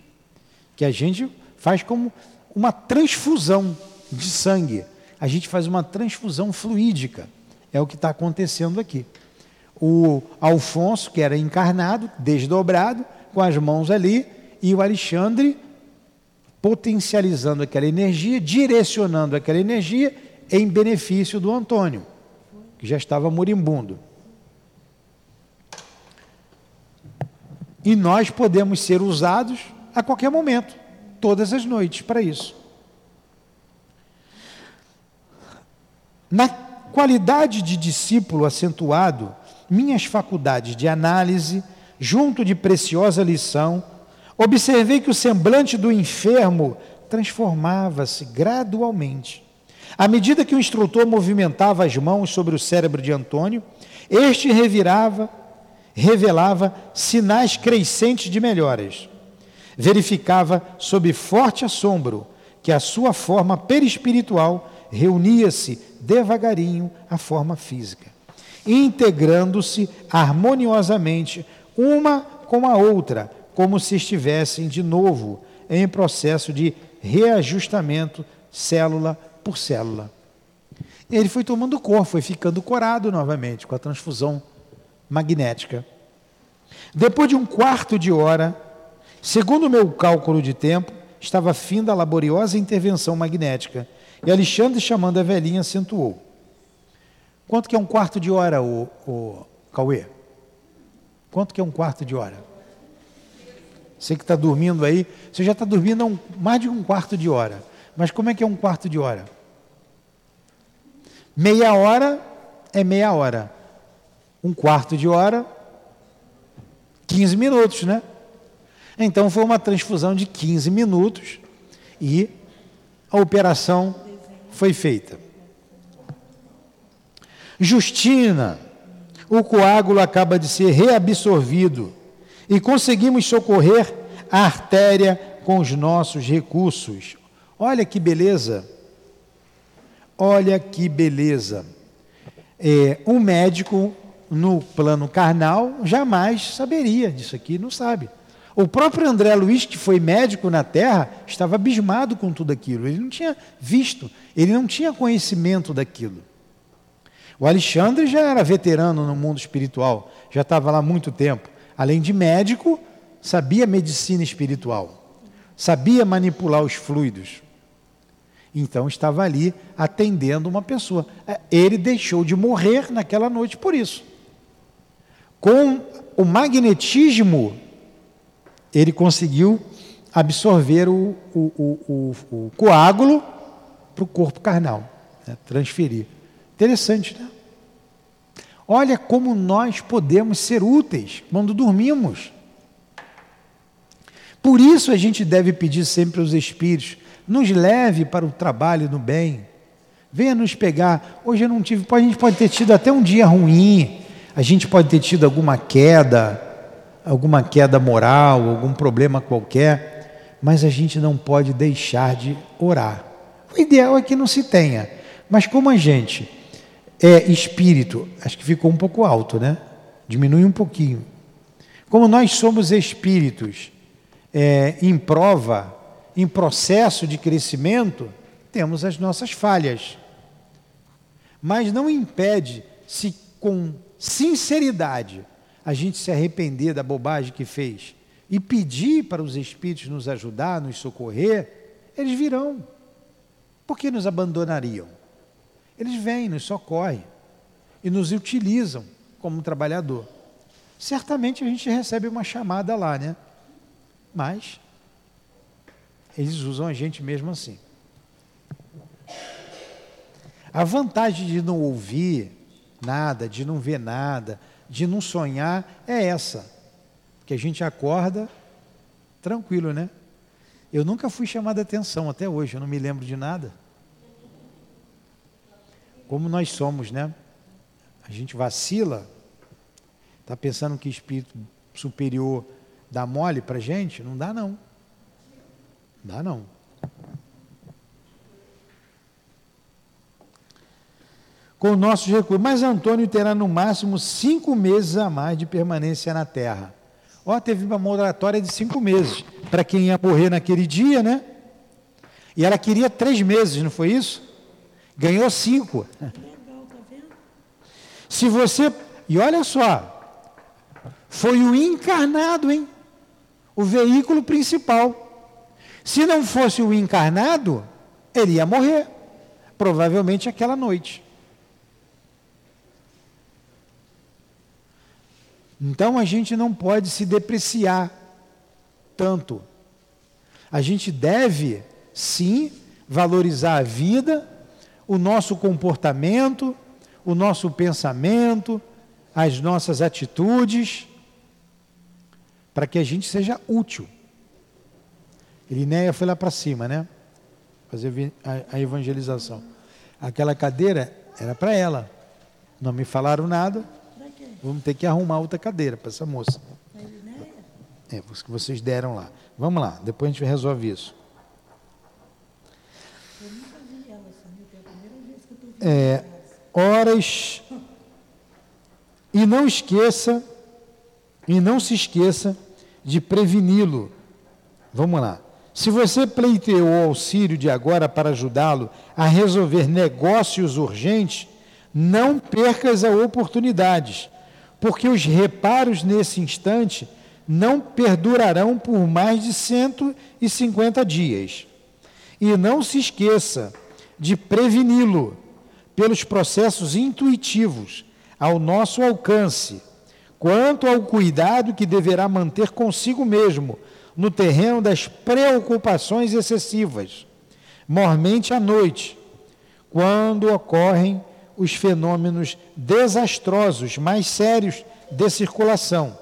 que a gente faz como uma transfusão de sangue a gente faz uma transfusão fluídica. É o que está acontecendo aqui. O Alfonso, que era encarnado, desdobrado, com as mãos ali, e o Alexandre potencializando aquela energia, direcionando aquela energia em benefício do Antônio, que já estava moribundo. E nós podemos ser usados a qualquer momento, todas as noites, para isso. Na qualidade de discípulo acentuado, minhas faculdades de análise, junto de preciosa lição, observei que o semblante do enfermo transformava-se gradualmente. À medida que o instrutor movimentava as mãos sobre o cérebro de Antônio, este revirava, revelava sinais crescentes de melhoras. Verificava sob forte assombro que a sua forma perispiritual reunia-se devagarinho à forma física, integrando-se harmoniosamente uma com a outra, como se estivessem de novo em processo de reajustamento célula por célula. Ele foi tomando cor, foi ficando corado novamente com a transfusão magnética. Depois de um quarto de hora, segundo o meu cálculo de tempo, estava fim da laboriosa intervenção magnética e Alexandre, chamando a velhinha, acentuou. Quanto que é um quarto de hora, o, o Cauê? Quanto que é um quarto de hora? Você que está dormindo aí, você já está dormindo um, mais de um quarto de hora. Mas como é que é um quarto de hora? Meia hora é meia hora. Um quarto de hora, 15 minutos, né? Então foi uma transfusão de 15 minutos e a operação foi feita. Justina, o coágulo acaba de ser reabsorvido e conseguimos socorrer a artéria com os nossos recursos. Olha que beleza! Olha que beleza! É, um médico no plano carnal jamais saberia disso aqui, não sabe. O próprio André Luiz, que foi médico na Terra, estava abismado com tudo aquilo. Ele não tinha visto, ele não tinha conhecimento daquilo. O Alexandre já era veterano no mundo espiritual, já estava lá há muito tempo. Além de médico, sabia medicina espiritual, sabia manipular os fluidos. Então estava ali atendendo uma pessoa. Ele deixou de morrer naquela noite por isso. Com o magnetismo ele conseguiu absorver o, o, o, o coágulo para o corpo carnal, né? transferir. Interessante, né? Olha como nós podemos ser úteis quando dormimos. Por isso a gente deve pedir sempre aos Espíritos: nos leve para o trabalho no bem. Venha nos pegar. Hoje eu não tive, a gente pode ter tido até um dia ruim, a gente pode ter tido alguma queda, alguma queda moral, algum problema qualquer, mas a gente não pode deixar de orar. O ideal é que não se tenha, mas como a gente é espírito, acho que ficou um pouco alto, né? Diminui um pouquinho. Como nós somos espíritos é, em prova, em processo de crescimento, temos as nossas falhas. Mas não impede se com sinceridade a gente se arrepender da bobagem que fez e pedir para os espíritos nos ajudar, nos socorrer, eles virão. Por que nos abandonariam? Eles vêm, nos socorrem e nos utilizam como trabalhador. Certamente a gente recebe uma chamada lá, né? Mas eles usam a gente mesmo assim. A vantagem de não ouvir nada, de não ver nada, de não sonhar é essa. Que a gente acorda tranquilo, né? Eu nunca fui chamado a atenção até hoje, eu não me lembro de nada como nós somos, né? A gente vacila, está pensando que espírito superior dá mole para gente? Não dá não. Dá não. Com nossos recursos. Mas Antônio terá no máximo cinco meses a mais de permanência na Terra. Ó, teve uma moratória de cinco meses para quem ia morrer naquele dia, né? E ela queria três meses, não foi isso? Ganhou cinco. Se você. E olha só. Foi o encarnado, hein? O veículo principal. Se não fosse o encarnado, ele ia morrer. Provavelmente aquela noite. Então a gente não pode se depreciar tanto. A gente deve, sim, valorizar a vida o nosso comportamento, o nosso pensamento, as nossas atitudes, para que a gente seja útil. Irineia foi lá para cima, né? Fazer a evangelização. Aquela cadeira era para ela. Não me falaram nada. Vamos ter que arrumar outra cadeira para essa moça. É, que vocês deram lá. Vamos lá, depois a gente resolve isso. é, horas. E não esqueça, e não se esqueça de preveni-lo. Vamos lá. Se você pleiteou o auxílio de agora para ajudá-lo a resolver negócios urgentes, não perca as oportunidades, porque os reparos nesse instante não perdurarão por mais de 150 dias. E não se esqueça de preveni-lo pelos processos intuitivos ao nosso alcance, quanto ao cuidado que deverá manter consigo mesmo no terreno das preocupações excessivas, mormente à noite, quando ocorrem os fenômenos desastrosos mais sérios de circulação,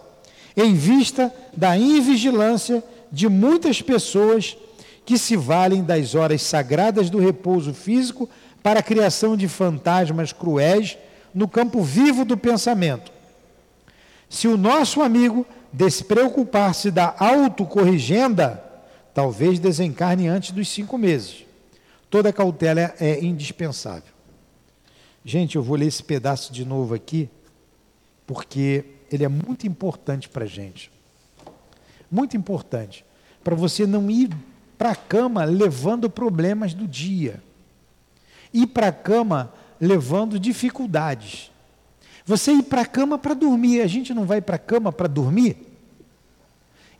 em vista da invigilância de muitas pessoas que se valem das horas sagradas do repouso físico para a criação de fantasmas cruéis no campo vivo do pensamento. Se o nosso amigo despreocupar-se da autocorrigenda, talvez desencarne antes dos cinco meses. Toda cautela é indispensável. Gente, eu vou ler esse pedaço de novo aqui, porque ele é muito importante para a gente. Muito importante. Para você não ir para a cama levando problemas do dia ir para a cama levando dificuldades. Você ir para a cama para dormir, a gente não vai para a cama para dormir?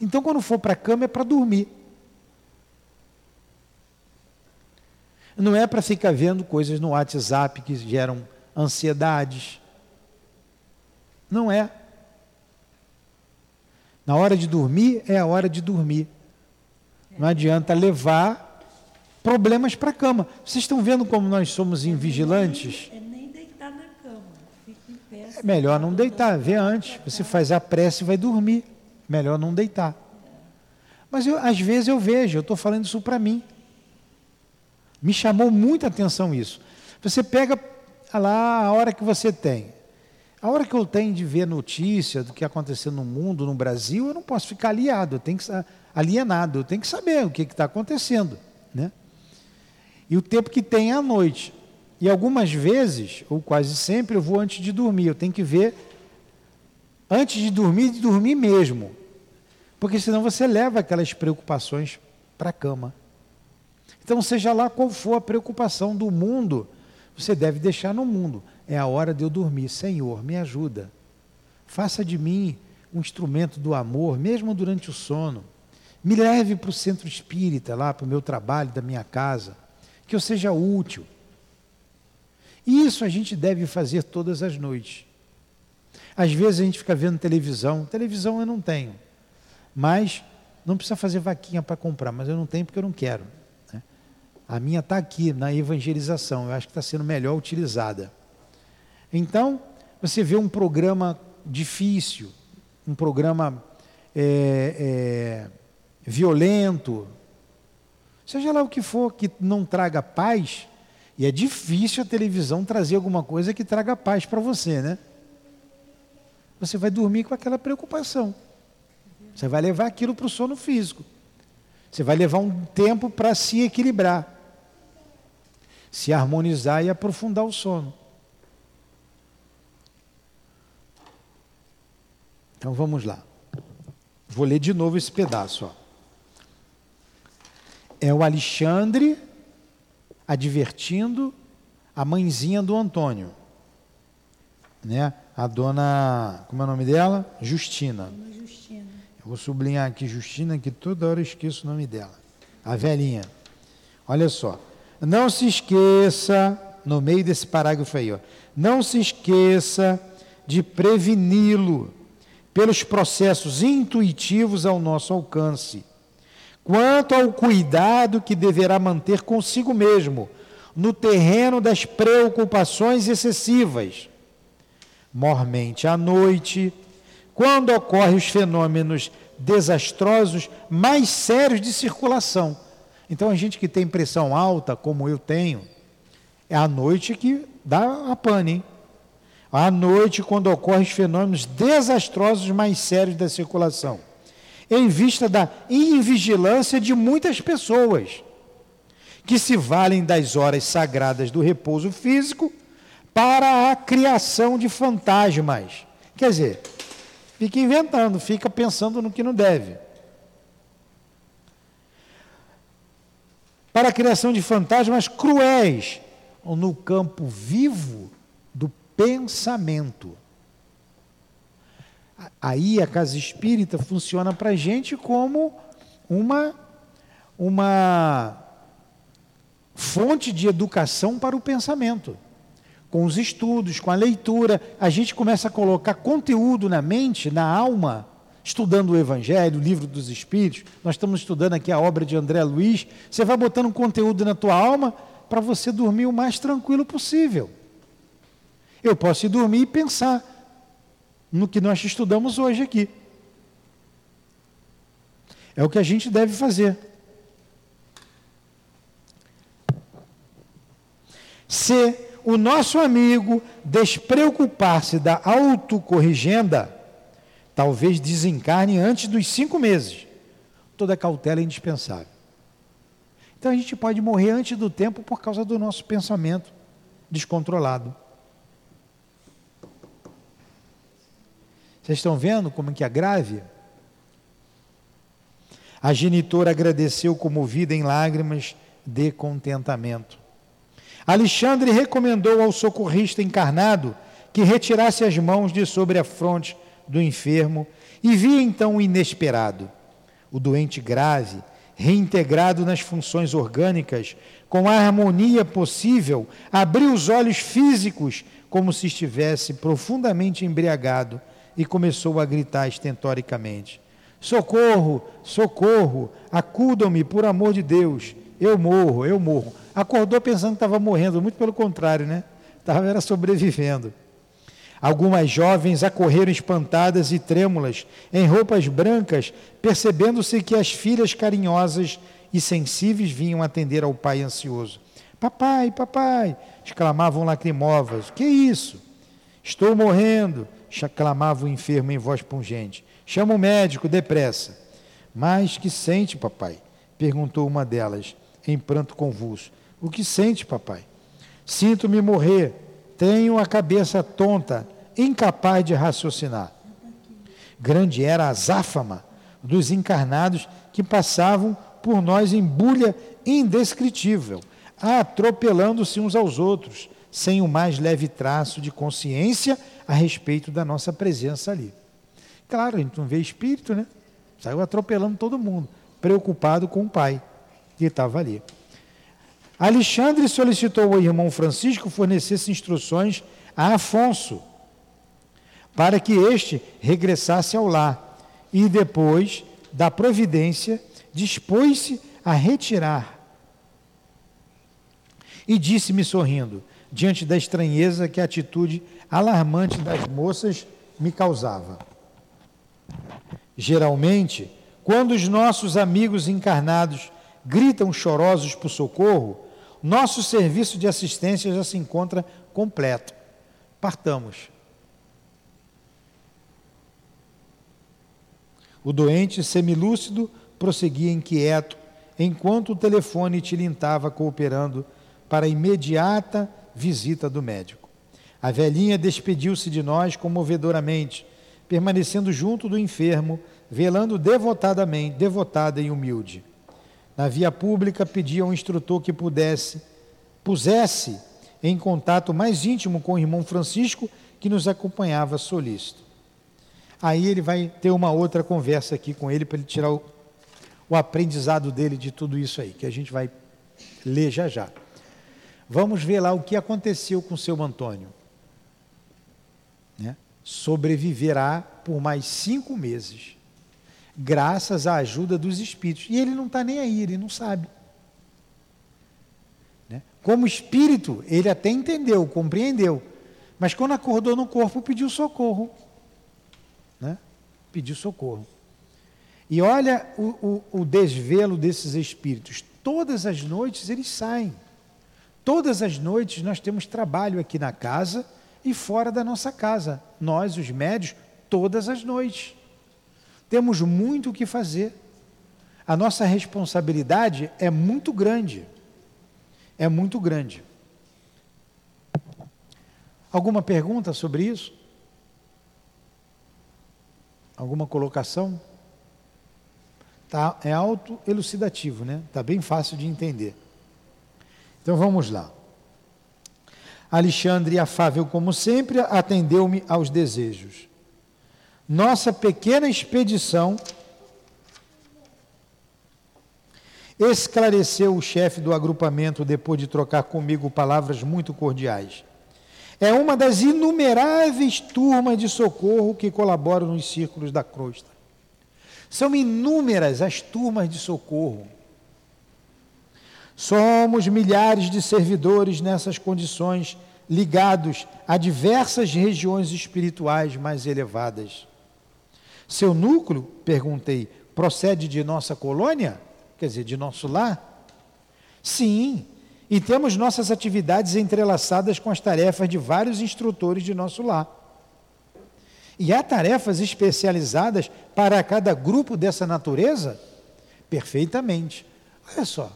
Então, quando for para a cama, é para dormir. Não é para ficar vendo coisas no WhatsApp que geram ansiedades. Não é. Na hora de dormir, é a hora de dormir. Não adianta levar problemas para a cama. Vocês estão vendo como nós somos invigilantes? É nem deitar na cama, fica em pé. É melhor não deitar, vê antes. Você faz a prece e vai dormir. Melhor não deitar. Mas eu, às vezes eu vejo, eu estou falando isso para mim. Me chamou muita atenção isso. Você pega lá a hora que você tem. A hora que eu tenho de ver notícia do que aconteceu no mundo, no Brasil, eu não posso ficar aliado, eu tenho que alienado, eu tenho que saber o que está acontecendo, né? E o tempo que tem é à noite. E algumas vezes, ou quase sempre, eu vou antes de dormir. Eu tenho que ver antes de dormir, de dormir mesmo. Porque senão você leva aquelas preocupações para a cama. Então, seja lá qual for a preocupação do mundo, você deve deixar no mundo. É a hora de eu dormir. Senhor, me ajuda. Faça de mim um instrumento do amor, mesmo durante o sono. Me leve para o centro espírita, lá para o meu trabalho, da minha casa. Que eu seja útil. Isso a gente deve fazer todas as noites. Às vezes a gente fica vendo televisão. Televisão eu não tenho. Mas não precisa fazer vaquinha para comprar, mas eu não tenho porque eu não quero. A minha está aqui na evangelização, eu acho que está sendo melhor utilizada. Então, você vê um programa difícil, um programa é, é, violento, seja lá o que for que não traga paz, e é difícil a televisão trazer alguma coisa que traga paz para você, né? Você vai dormir com aquela preocupação. Você vai levar aquilo para o sono físico. Você vai levar um tempo para se equilibrar, se harmonizar e aprofundar o sono. Então vamos lá. Vou ler de novo esse pedaço. Ó. É o Alexandre advertindo a mãezinha do Antônio, né? A dona, como é o nome dela? Justina. Justina. Eu vou sublinhar aqui Justina, que toda hora eu esqueço o nome dela. A velhinha. Olha só. Não se esqueça, no meio desse parágrafo aí, ó, não se esqueça de preveni-lo pelos processos intuitivos ao nosso alcance, quanto ao cuidado que deverá manter consigo mesmo no terreno das preocupações excessivas. Mormente à noite, quando ocorrem os fenômenos desastrosos mais sérios de circulação. Então, a gente que tem pressão alta, como eu tenho, é à noite que dá a pane, hein? à noite, quando ocorrem os fenômenos desastrosos mais sérios da circulação, em vista da invigilância de muitas pessoas, que se valem das horas sagradas do repouso físico para a criação de fantasmas. Quer dizer, fica inventando, fica pensando no que não deve. Para a criação de fantasmas cruéis, no campo vivo pensamento. Aí a casa espírita funciona para a gente como uma, uma fonte de educação para o pensamento. Com os estudos, com a leitura, a gente começa a colocar conteúdo na mente, na alma, estudando o Evangelho, o livro dos Espíritos. Nós estamos estudando aqui a obra de André Luiz. Você vai botando conteúdo na tua alma para você dormir o mais tranquilo possível. Eu posso ir dormir e pensar no que nós estudamos hoje aqui. É o que a gente deve fazer. Se o nosso amigo despreocupar-se da autocorrigenda, talvez desencarne antes dos cinco meses. Toda cautela é indispensável. Então a gente pode morrer antes do tempo por causa do nosso pensamento descontrolado. Vocês estão vendo como que é grave? A genitora agradeceu comovida em lágrimas de contentamento. Alexandre recomendou ao socorrista encarnado que retirasse as mãos de sobre a fronte do enfermo e via então o inesperado. O doente grave, reintegrado nas funções orgânicas, com a harmonia possível, abriu os olhos físicos como se estivesse profundamente embriagado e começou a gritar estentoricamente: Socorro, socorro, acudam-me por amor de Deus, eu morro, eu morro. Acordou pensando que estava morrendo, muito pelo contrário, né? Estava era sobrevivendo. Algumas jovens acorreram espantadas e trêmulas, em roupas brancas, percebendo-se que as filhas carinhosas e sensíveis vinham atender ao pai ansioso. Papai, papai! exclamavam lacrimosas. Que isso? Estou morrendo! exclamava o enfermo em voz pungente. Chama o médico, depressa. Mas que sente, papai? perguntou uma delas, em pranto convulso. O que sente, papai? Sinto-me morrer. Tenho a cabeça tonta incapaz de raciocinar. Grande era a záfama dos encarnados que passavam por nós em bulha indescritível, atropelando-se uns aos outros, sem o mais leve traço de consciência a respeito da nossa presença ali. Claro, a gente não vê espírito, né? Saiu atropelando todo mundo, preocupado com o pai que estava ali. Alexandre solicitou ao irmão Francisco fornecesse instruções a Afonso para que este regressasse ao lar e depois da providência dispôs-se a retirar. E disse-me sorrindo, diante da estranheza que a atitude alarmante das moças me causava. Geralmente, quando os nossos amigos encarnados gritam chorosos por socorro, nosso serviço de assistência já se encontra completo. Partamos. O doente, semilúcido, prosseguia inquieto, enquanto o telefone tilintava cooperando para a imediata visita do médico. A velhinha despediu-se de nós comovedoramente, permanecendo junto do enfermo, velando devotadamente, devotada e humilde. Na via pública pedia ao instrutor que pudesse, pusesse em contato mais íntimo com o irmão Francisco, que nos acompanhava solícito. Aí ele vai ter uma outra conversa aqui com ele para ele tirar o, o aprendizado dele de tudo isso aí, que a gente vai ler já já. Vamos ver lá o que aconteceu com o seu Antônio. Né? Sobreviverá por mais cinco meses, graças à ajuda dos espíritos. E ele não está nem aí, ele não sabe. Né? Como espírito, ele até entendeu, compreendeu, mas quando acordou no corpo, pediu socorro né? pedir socorro. E olha o, o, o desvelo desses espíritos. Todas as noites eles saem. Todas as noites nós temos trabalho aqui na casa e fora da nossa casa. Nós, os médios, todas as noites. Temos muito o que fazer. A nossa responsabilidade é muito grande. É muito grande. Alguma pergunta sobre isso? Alguma colocação? Tá, é auto-elucidativo, né? Está bem fácil de entender. Então vamos lá. Alexandre, afável como sempre, atendeu-me aos desejos. Nossa pequena expedição esclareceu o chefe do agrupamento depois de trocar comigo palavras muito cordiais. É uma das inumeráveis turmas de socorro que colaboram nos círculos da crosta. São inúmeras as turmas de socorro. Somos milhares de servidores nessas condições, ligados a diversas regiões espirituais mais elevadas. Seu núcleo, perguntei, procede de nossa colônia? Quer dizer, de nosso lar? Sim, e temos nossas atividades entrelaçadas com as tarefas de vários instrutores de nosso lar. E há tarefas especializadas para cada grupo dessa natureza? Perfeitamente. Olha só.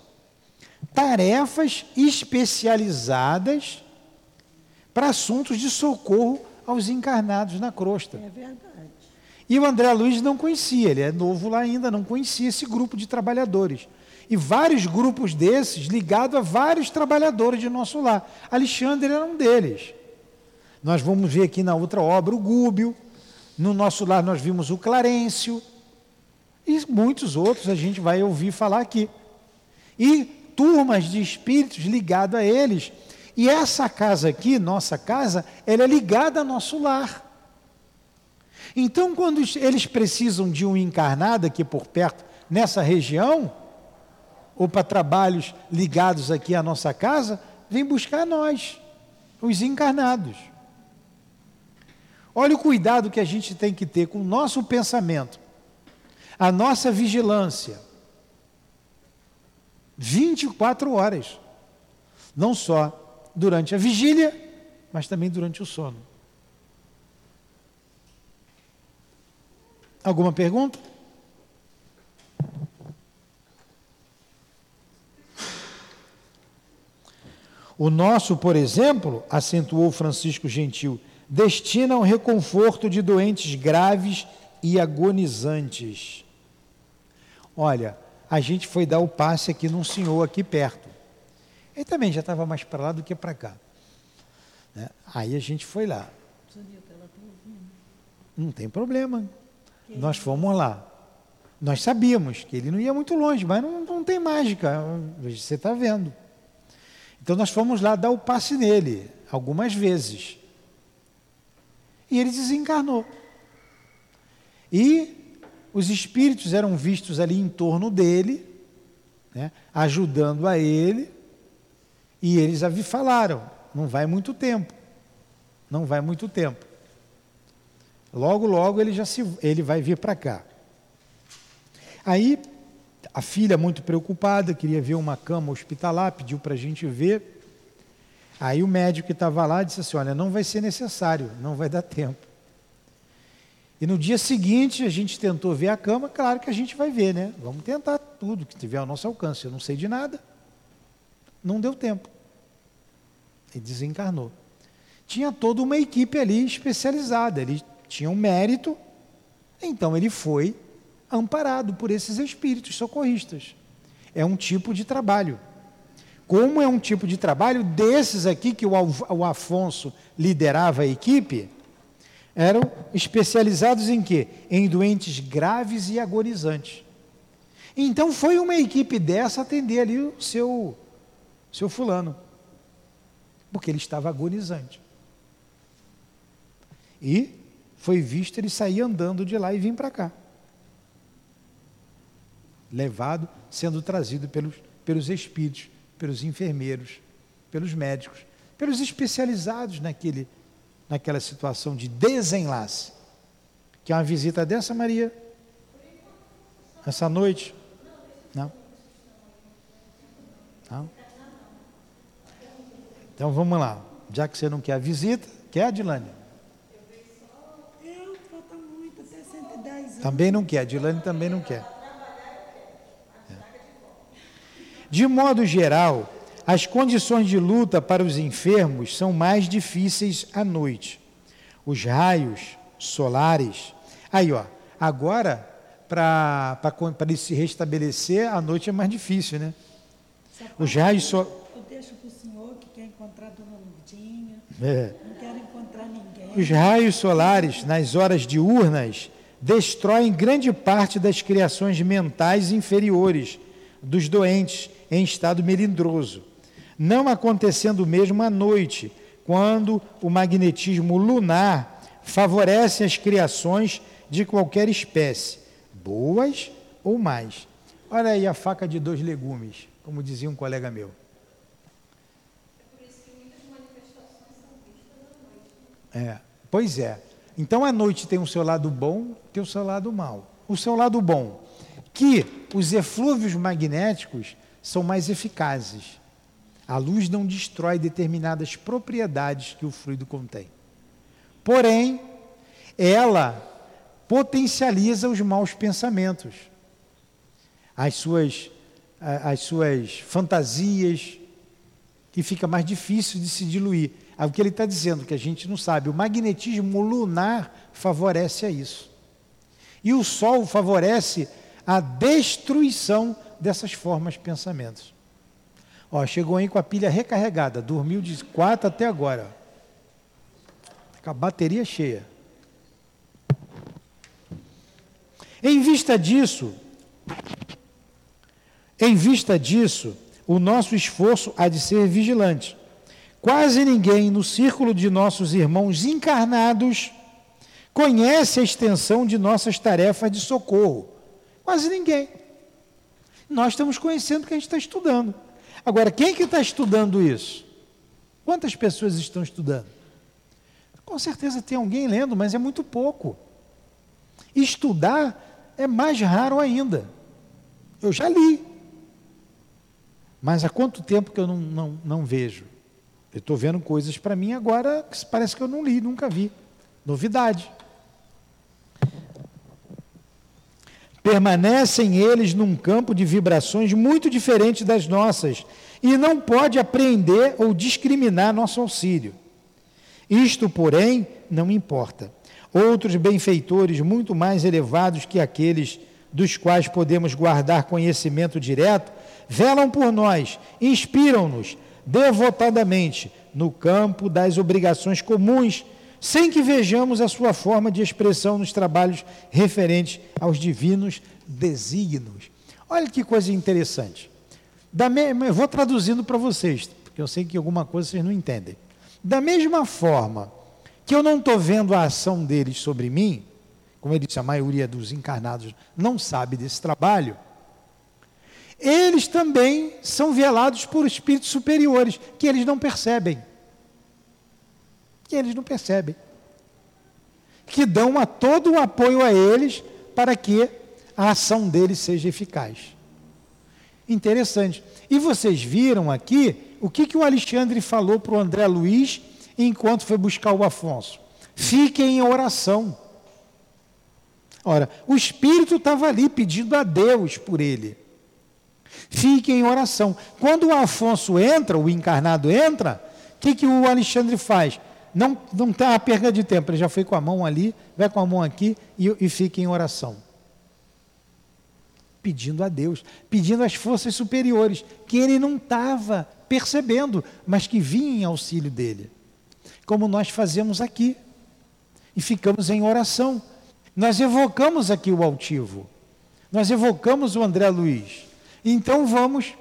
Tarefas especializadas para assuntos de socorro aos encarnados na crosta. É verdade. E o André Luiz não conhecia, ele é novo lá ainda, não conhecia esse grupo de trabalhadores e vários grupos desses ligados a vários trabalhadores de nosso lar. Alexandre era um deles. Nós vamos ver aqui na outra obra o Gúbio, no nosso lar nós vimos o Clarencio, e muitos outros a gente vai ouvir falar aqui. E turmas de espíritos ligados a eles. E essa casa aqui, nossa casa, ela é ligada ao nosso lar. Então, quando eles precisam de um encarnado aqui por perto, nessa região, ou para trabalhos ligados aqui à nossa casa, vem buscar nós, os encarnados. Olha o cuidado que a gente tem que ter com o nosso pensamento, a nossa vigilância. 24 horas. Não só durante a vigília, mas também durante o sono. Alguma pergunta? O nosso, por exemplo, acentuou Francisco Gentil, destina o reconforto de doentes graves e agonizantes. Olha, a gente foi dar o passe aqui num senhor aqui perto. Ele também já estava mais para lá do que para cá. Né? Aí a gente foi lá. Não tem problema. Nós fomos lá. Nós sabíamos que ele não ia muito longe, mas não, não tem mágica. Você está vendo. Então nós fomos lá dar o passe nele, algumas vezes. E ele desencarnou. E os espíritos eram vistos ali em torno dele, né, ajudando a ele, e eles falaram: não vai muito tempo. Não vai muito tempo. Logo, logo ele já se, ele vai vir para cá. Aí a filha muito preocupada, queria ver uma cama hospitalar, pediu para a gente ver. Aí o médico que estava lá disse assim: Olha, não vai ser necessário, não vai dar tempo. E no dia seguinte a gente tentou ver a cama, claro que a gente vai ver, né? Vamos tentar tudo que tiver ao nosso alcance. Eu não sei de nada. Não deu tempo. E desencarnou. Tinha toda uma equipe ali especializada, ele tinha um mérito, então ele foi amparado por esses espíritos socorristas. É um tipo de trabalho. Como é um tipo de trabalho desses aqui que o Afonso liderava a equipe, eram especializados em quê? Em doentes graves e agonizantes. Então foi uma equipe dessa atender ali o seu, seu fulano, porque ele estava agonizante. E foi visto ele sair andando de lá e vir para cá. Levado, sendo trazido pelos, pelos espíritos, pelos enfermeiros, pelos médicos, pelos especializados naquele, naquela situação de desenlace. Que é uma visita dessa, Maria? Essa noite? Não? Não? Então vamos lá. Já que você não quer a visita, quer, Adilane? Também não quer, Dilane também não quer. De modo geral, as condições de luta para os enfermos são mais difíceis à noite. Os raios solares. Aí, ó, agora, para ele se restabelecer, a noite é mais difícil, né? Os raios solares. Eu deixo para o senhor que quer encontrar Dona Lurdinha. É. Não quero encontrar ninguém. Os raios solares, nas horas diurnas, destroem grande parte das criações mentais inferiores dos doentes em estado melindroso. Não acontecendo mesmo à noite, quando o magnetismo lunar favorece as criações de qualquer espécie, boas ou mais. Olha aí a faca de dois legumes, como dizia um colega meu. É, pois é. Então a noite tem o seu lado bom, tem o seu lado mal. O seu lado bom, que os eflúvios magnéticos são mais eficazes. A luz não destrói determinadas propriedades que o fluido contém. Porém, ela potencializa os maus pensamentos, as suas, as suas fantasias, e fica mais difícil de se diluir. É o que ele está dizendo, que a gente não sabe. O magnetismo lunar favorece a isso. E o Sol favorece a destruição dessas formas pensamentos. Ó, chegou aí com a pilha recarregada, dormiu de quatro até agora. Com a bateria cheia. Em vista disso, em vista disso, o nosso esforço há de ser vigilante. Quase ninguém no círculo de nossos irmãos encarnados conhece a extensão de nossas tarefas de socorro. Quase ninguém. Nós estamos conhecendo que a gente está estudando. Agora, quem que está estudando isso? Quantas pessoas estão estudando? Com certeza tem alguém lendo, mas é muito pouco. Estudar é mais raro ainda. Eu já li. Mas há quanto tempo que eu não, não, não vejo? Eu estou vendo coisas para mim agora que parece que eu não li, nunca vi. Novidade. Permanecem eles num campo de vibrações muito diferente das nossas e não pode apreender ou discriminar nosso auxílio. Isto, porém, não importa. Outros benfeitores muito mais elevados que aqueles dos quais podemos guardar conhecimento direto, velam por nós, inspiram-nos devotadamente no campo das obrigações comuns, sem que vejamos a sua forma de expressão nos trabalhos referentes aos divinos desígnios. Olha que coisa interessante. Da me... Eu vou traduzindo para vocês, porque eu sei que alguma coisa vocês não entendem. Da mesma forma que eu não estou vendo a ação deles sobre mim, como eu disse, a maioria dos encarnados não sabe desse trabalho, eles também são velados por espíritos superiores, que eles não percebem. Que eles não percebem. Que dão a todo o apoio a eles para que a ação deles seja eficaz. Interessante. E vocês viram aqui o que, que o Alexandre falou para o André Luiz enquanto foi buscar o Afonso. Fiquem em oração. Ora, o Espírito estava ali pedindo a Deus por ele. Fiquem em oração. Quando o Afonso entra, o encarnado entra, o que, que o Alexandre faz? Não, não tem a perda de tempo, ele já foi com a mão ali, vai com a mão aqui e, e fica em oração pedindo a Deus, pedindo às forças superiores, que ele não estava percebendo, mas que vinham em auxílio dele. Como nós fazemos aqui. E ficamos em oração. Nós evocamos aqui o altivo. Nós evocamos o André Luiz. Então vamos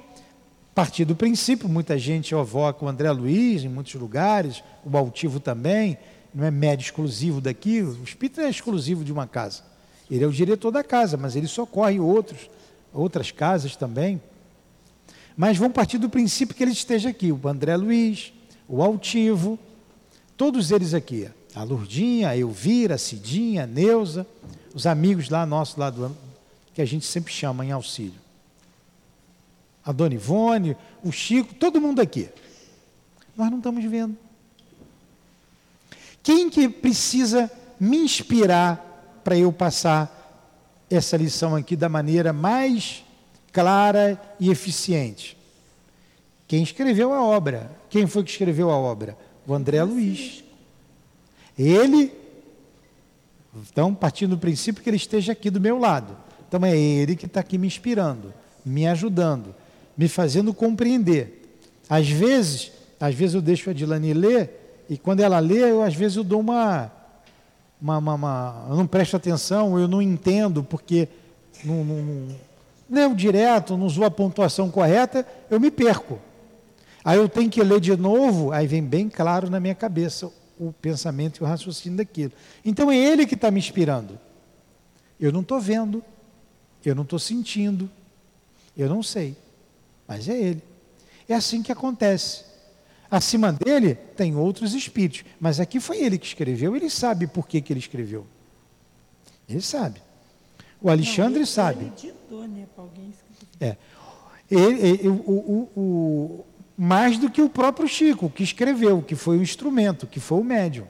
partir do princípio, muita gente evoca o André Luiz em muitos lugares, o altivo também, não é médio exclusivo daqui, o espírito é exclusivo de uma casa. Ele é o diretor da casa, mas ele socorre outros outras casas também. Mas vão partir do princípio que ele esteja aqui, o André Luiz, o Altivo, todos eles aqui, a Lurdinha, a Elvira, a Cidinha, a Neuza, os amigos lá nossos lá do que a gente sempre chama em auxílio. A Dona Ivone, o Chico, todo mundo aqui. Nós não estamos vendo. Quem que precisa me inspirar para eu passar essa lição aqui da maneira mais clara e eficiente. Quem escreveu a obra? Quem foi que escreveu a obra? O André Luiz. Ele, então, partindo do princípio que ele esteja aqui do meu lado. Então, é ele que está aqui me inspirando, me ajudando, me fazendo compreender. Às vezes, às vezes eu deixo a Dilane ler, e quando ela lê, eu, às vezes eu dou uma, uma, uma, uma, eu não presto atenção, eu não entendo, porque não, não, leu direto, não usou a pontuação correta, eu me perco. Aí eu tenho que ler de novo, aí vem bem claro na minha cabeça o pensamento e o raciocínio daquilo. Então é ele que está me inspirando. Eu não estou vendo, eu não estou sentindo, eu não sei, mas é ele. É assim que acontece. Acima dele tem outros espíritos, mas aqui foi ele que escreveu, ele sabe por que, que ele escreveu. Ele sabe. O Alexandre Não, ele, sabe. Ele ditou, né, para alguém escrever. É. Ele, ele, o, o, o, mais do que o próprio Chico, que escreveu, que foi o instrumento, que foi o médium.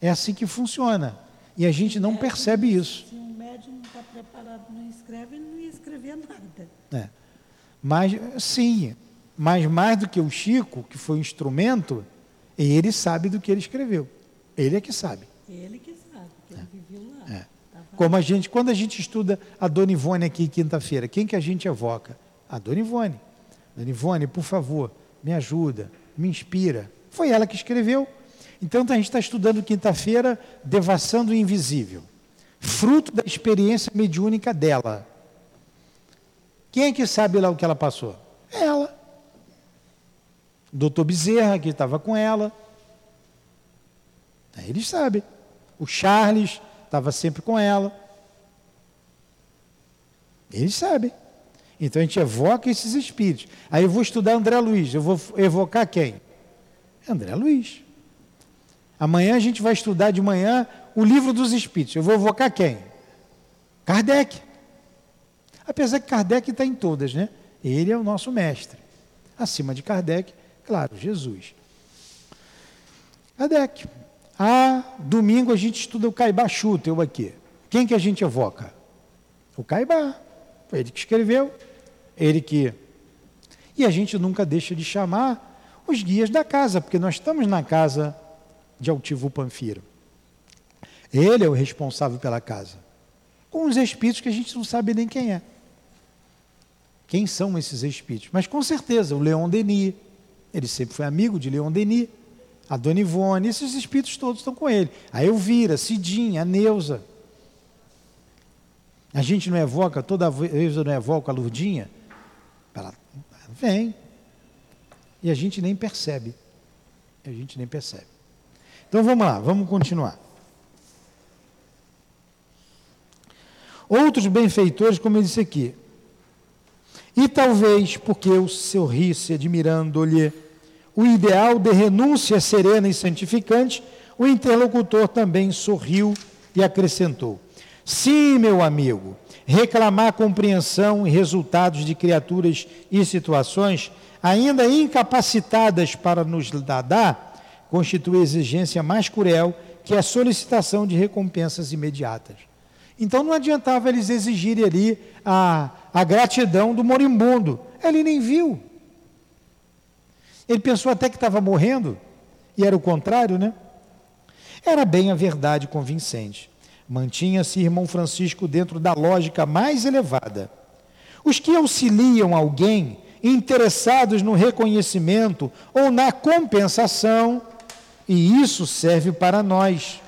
É assim que funciona. E a gente não é, percebe isso. Se um médium não está preparado, não escreve, ele não ia escrever nada. É. Mas, sim, mas mais do que o Chico, que foi o instrumento, ele sabe do que ele escreveu. Ele é que sabe. Ele que sabe, que ele viveu lá. É. Como a gente, quando a gente estuda a Dona Ivone aqui quinta-feira, quem que a gente evoca? A Dona Ivone. Dona Ivone, por favor, me ajuda, me inspira. Foi ela que escreveu. Então a gente está estudando quinta-feira Devassando o Invisível, fruto da experiência mediúnica dela. Quem é que sabe lá o que ela passou? Ela doutor Bezerra, que estava com ela. Eles sabem. O Charles estava sempre com ela. Eles sabem. Então a gente evoca esses espíritos. Aí eu vou estudar André Luiz. Eu vou evocar quem? André Luiz. Amanhã a gente vai estudar de manhã o livro dos Espíritos. Eu vou evocar quem? Kardec. Apesar que Kardec está em todas, né? Ele é o nosso mestre. Acima de Kardec, claro, Jesus. Kardec. Ah, domingo a gente estuda o Caibá Chuta, eu aqui. Quem que a gente evoca? O Caibá. Foi ele que escreveu, ele que. E a gente nunca deixa de chamar os guias da casa, porque nós estamos na casa de Altivo Panfiro. Ele é o responsável pela casa. Com os espíritos que a gente não sabe nem quem é. Quem são esses espíritos? Mas com certeza, o Leon Denis, ele sempre foi amigo de Leon Denis, a Dona Ivone, esses espíritos todos estão com ele. A Elvira, Cidinha, a Neuza. A gente não evoca, toda vez eu não evoco a Lurdinha, ela vem. E a gente nem percebe. A gente nem percebe. Então vamos lá, vamos continuar. Outros benfeitores, como eu disse aqui, e talvez porque eu sorrisse admirando-lhe o ideal de renúncia serena e santificante, o interlocutor também sorriu e acrescentou: Sim, meu amigo, reclamar compreensão e resultados de criaturas e situações ainda incapacitadas para nos dar constitui a exigência mais cruel que a solicitação de recompensas imediatas. Então não adiantava eles exigirem ali a, a gratidão do moribundo. Ele nem viu. Ele pensou até que estava morrendo, e era o contrário, né? Era bem a verdade convincente. Mantinha-se irmão Francisco dentro da lógica mais elevada. Os que auxiliam alguém interessados no reconhecimento ou na compensação, e isso serve para nós.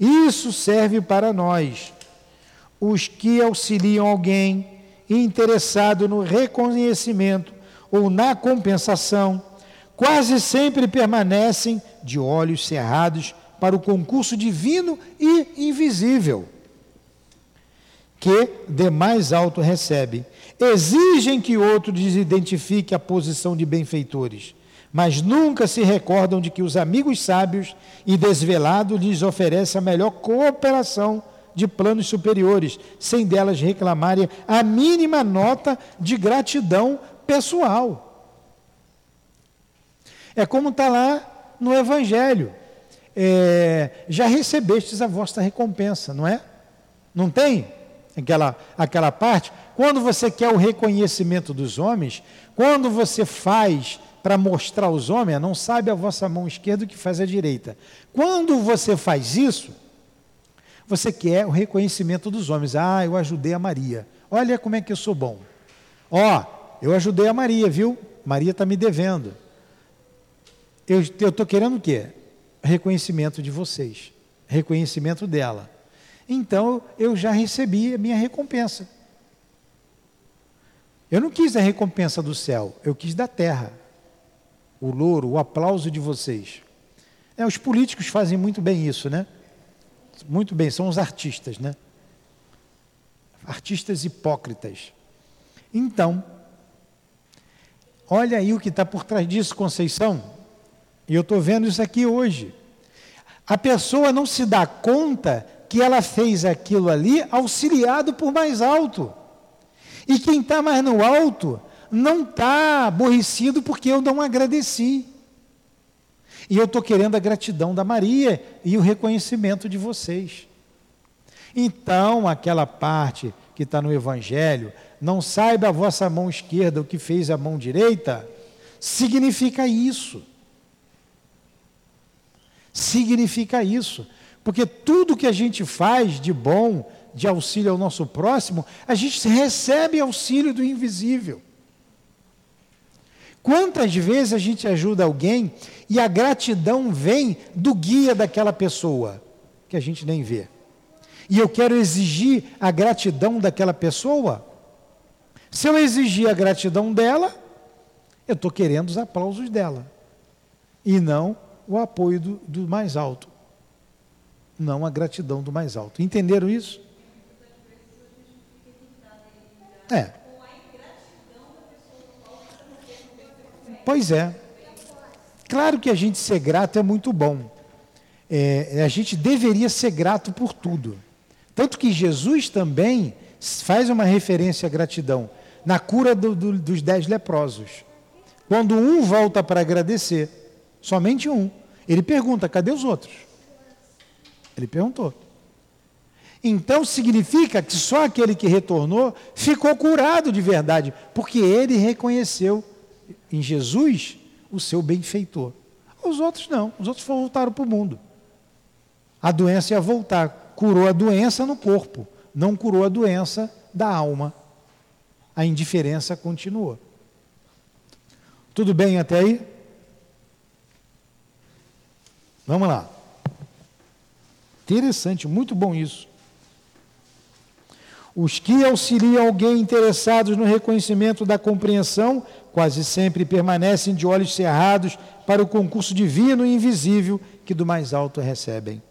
Isso serve para nós os que auxiliam alguém interessado no reconhecimento ou na compensação, quase sempre permanecem de olhos cerrados para o concurso divino e invisível, que de mais alto recebe. Exigem que outro desidentifique a posição de benfeitores, mas nunca se recordam de que os amigos sábios e desvelados lhes oferecem a melhor cooperação de planos superiores, sem delas reclamarem a mínima nota de gratidão pessoal. É como está lá no Evangelho. É, já recebestes a vossa recompensa, não é? Não tem aquela, aquela parte? Quando você quer o reconhecimento dos homens, quando você faz para mostrar aos homens, não sabe a vossa mão esquerda o que faz a direita. Quando você faz isso, você quer o reconhecimento dos homens. Ah, eu ajudei a Maria. Olha como é que eu sou bom. Ó, eu ajudei a Maria, viu? Maria está me devendo. Eu estou querendo o quê? Reconhecimento de vocês. Reconhecimento dela. Então, eu já recebi a minha recompensa. Eu não quis a recompensa do céu, eu quis da terra. O louro, o aplauso de vocês. É, os políticos fazem muito bem isso, né? Muito bem, são os artistas, né? Artistas hipócritas. Então, olha aí o que está por trás disso, Conceição. E eu estou vendo isso aqui hoje. A pessoa não se dá conta que ela fez aquilo ali auxiliado por mais alto. E quem está mais no alto não está aborrecido porque eu não agradeci. E eu estou querendo a gratidão da Maria e o reconhecimento de vocês. Então, aquela parte que está no Evangelho, não saiba a vossa mão esquerda o que fez a mão direita, significa isso. Significa isso. Porque tudo que a gente faz de bom, de auxílio ao nosso próximo, a gente recebe auxílio do invisível. Quantas vezes a gente ajuda alguém e a gratidão vem do guia daquela pessoa, que a gente nem vê. E eu quero exigir a gratidão daquela pessoa. Se eu exigir a gratidão dela, eu estou querendo os aplausos dela. E não o apoio do, do mais alto. Não a gratidão do mais alto. Entenderam isso? É. Pois é. Claro que a gente ser grato é muito bom. é, a gente deveria ser grato por tudo. Tanto que Jesus também faz uma referência à gratidão na cura do, do, dos dez leprosos. Quando um volta para agradecer, somente um, ele pergunta: cadê os outros? Ele perguntou. Então significa que só aquele que retornou ficou curado de verdade, porque ele reconheceu em Jesus o seu benfeitor. Os outros não, os outros voltaram para o mundo. A doença ia voltar, curou a doença no corpo, não curou a doença da alma. A indiferença continuou. Tudo bem até aí? Vamos lá. Interessante, muito bom isso. Os que auxiliam alguém interessados no reconhecimento da compreensão quase sempre permanecem de olhos cerrados para o concurso divino e invisível que do mais alto recebem.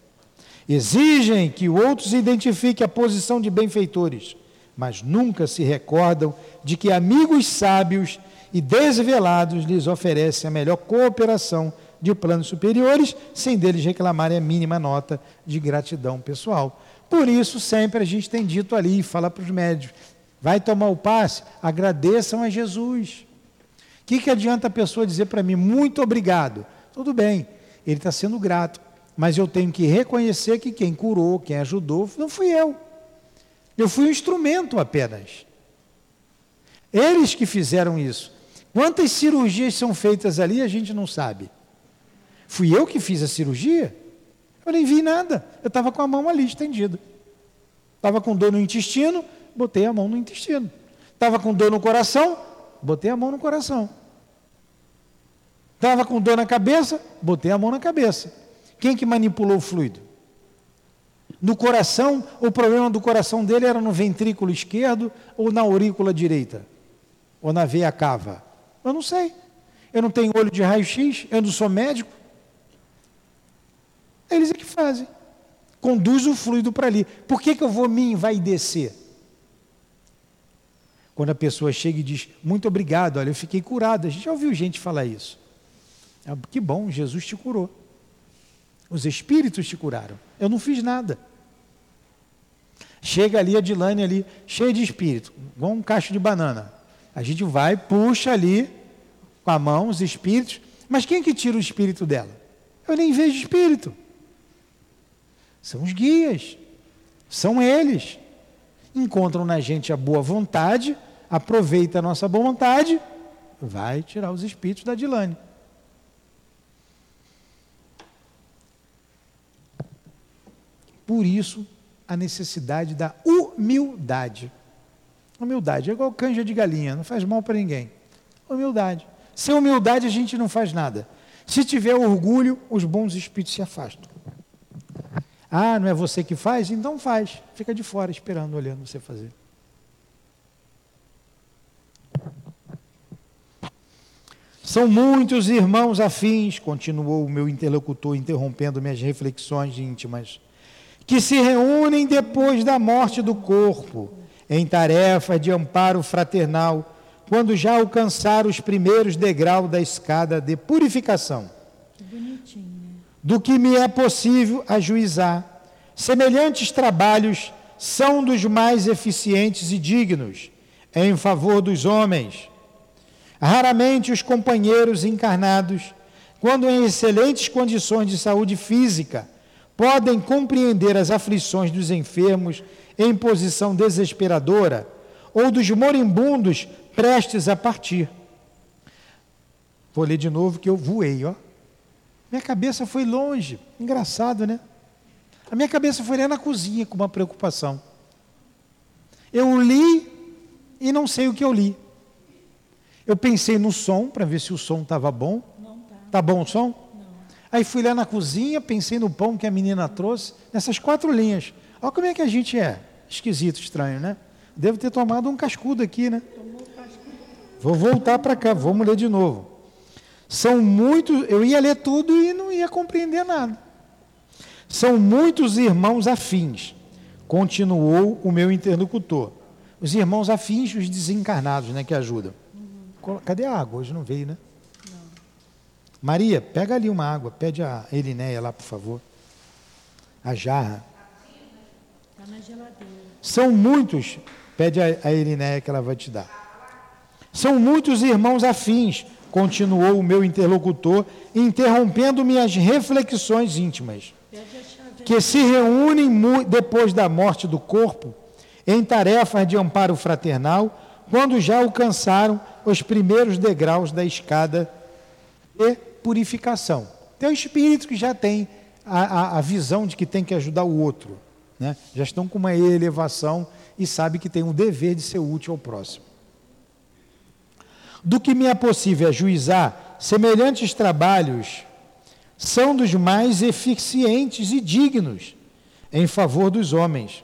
Exigem que outros identifiquem a posição de benfeitores, mas nunca se recordam de que amigos sábios e desvelados lhes oferecem a melhor cooperação de planos superiores, sem deles reclamarem a mínima nota de gratidão pessoal. Por isso, sempre a gente tem dito ali, fala para os médios, vai tomar o passe, agradeçam a Jesus. O que, que adianta a pessoa dizer para mim, muito obrigado? Tudo bem, ele está sendo grato, mas eu tenho que reconhecer que quem curou, quem ajudou, não fui eu. Eu fui um instrumento apenas. Eles que fizeram isso. Quantas cirurgias são feitas ali, a gente não sabe. Fui eu que fiz a cirurgia? Eu nem vi nada. Eu estava com a mão ali estendida. Estava com dor no intestino, botei a mão no intestino. Estava com dor no coração, botei a mão no coração. Estava com dor na cabeça, botei a mão na cabeça. Quem que manipulou o fluido? No coração, o problema do coração dele era no ventrículo esquerdo ou na aurícula direita? Ou na veia cava? Eu não sei. Eu não tenho olho de raio-x, eu não sou médico. Eles é que fazem. Conduz o fluido para ali. Por que, que eu vou me descer? Quando a pessoa chega e diz, muito obrigado, olha, eu fiquei curado. A gente já ouviu gente falar isso. Ah, que bom, Jesus te curou. Os espíritos te curaram. Eu não fiz nada. Chega ali a Dilane ali, cheia de espírito, igual um cacho de banana. A gente vai, puxa ali com a mão os espíritos. Mas quem que tira o espírito dela? Eu nem vejo espírito. São os guias. São eles. Encontram na gente a boa vontade, aproveita a nossa boa vontade, vai tirar os espíritos da Dilane. Por isso, a necessidade da humildade. Humildade é igual canja de galinha, não faz mal para ninguém. Humildade. Sem humildade a gente não faz nada. Se tiver orgulho, os bons espíritos se afastam. Ah, não é você que faz? Então faz. Fica de fora esperando, olhando você fazer. São muitos irmãos afins, continuou o meu interlocutor, interrompendo minhas reflexões íntimas, que se reúnem depois da morte do corpo, em tarefa de amparo fraternal, quando já alcançaram os primeiros degraus da escada de purificação do que me é possível ajuizar. Semelhantes trabalhos são dos mais eficientes e dignos em favor dos homens. Raramente os companheiros encarnados, quando em excelentes condições de saúde física, podem compreender as aflições dos enfermos em posição desesperadora ou dos moribundos prestes a partir. Vou ler de novo que eu voei, ó. Minha cabeça foi longe. Engraçado, né? A minha cabeça foi lá na cozinha com uma preocupação. Eu li e não sei o que eu li. Eu pensei no som para ver se o som estava bom. Não tá. Tá bom o som? Não. Aí fui lá na cozinha, pensei no pão que a menina trouxe, nessas quatro linhas. Olha como é que a gente é. Esquisito, estranho, né? Devo ter tomado um cascudo aqui, né? Vou voltar para cá, vamos ler de novo. São muitos, eu ia ler tudo e não ia compreender nada. São muitos irmãos afins, continuou o meu interlocutor. Os irmãos afins, os desencarnados, né, que ajudam. Cadê a água? Hoje não veio, né? Não. Maria, pega ali uma água, pede a Elinéia lá, por favor. a jarra. Está na geladeira. São muitos, pede a, a Irineia que ela vai te dar. São muitos irmãos afins, continuou o meu interlocutor, interrompendo minhas reflexões íntimas, que se reúnem depois da morte do corpo em tarefas de amparo fraternal, quando já alcançaram os primeiros degraus da escada de purificação. Tem o espírito que já tem a, a, a visão de que tem que ajudar o outro, né? já estão com uma elevação e sabe que tem um dever de ser útil ao próximo do que me é possível ajuizar, semelhantes trabalhos são dos mais eficientes e dignos em favor dos homens.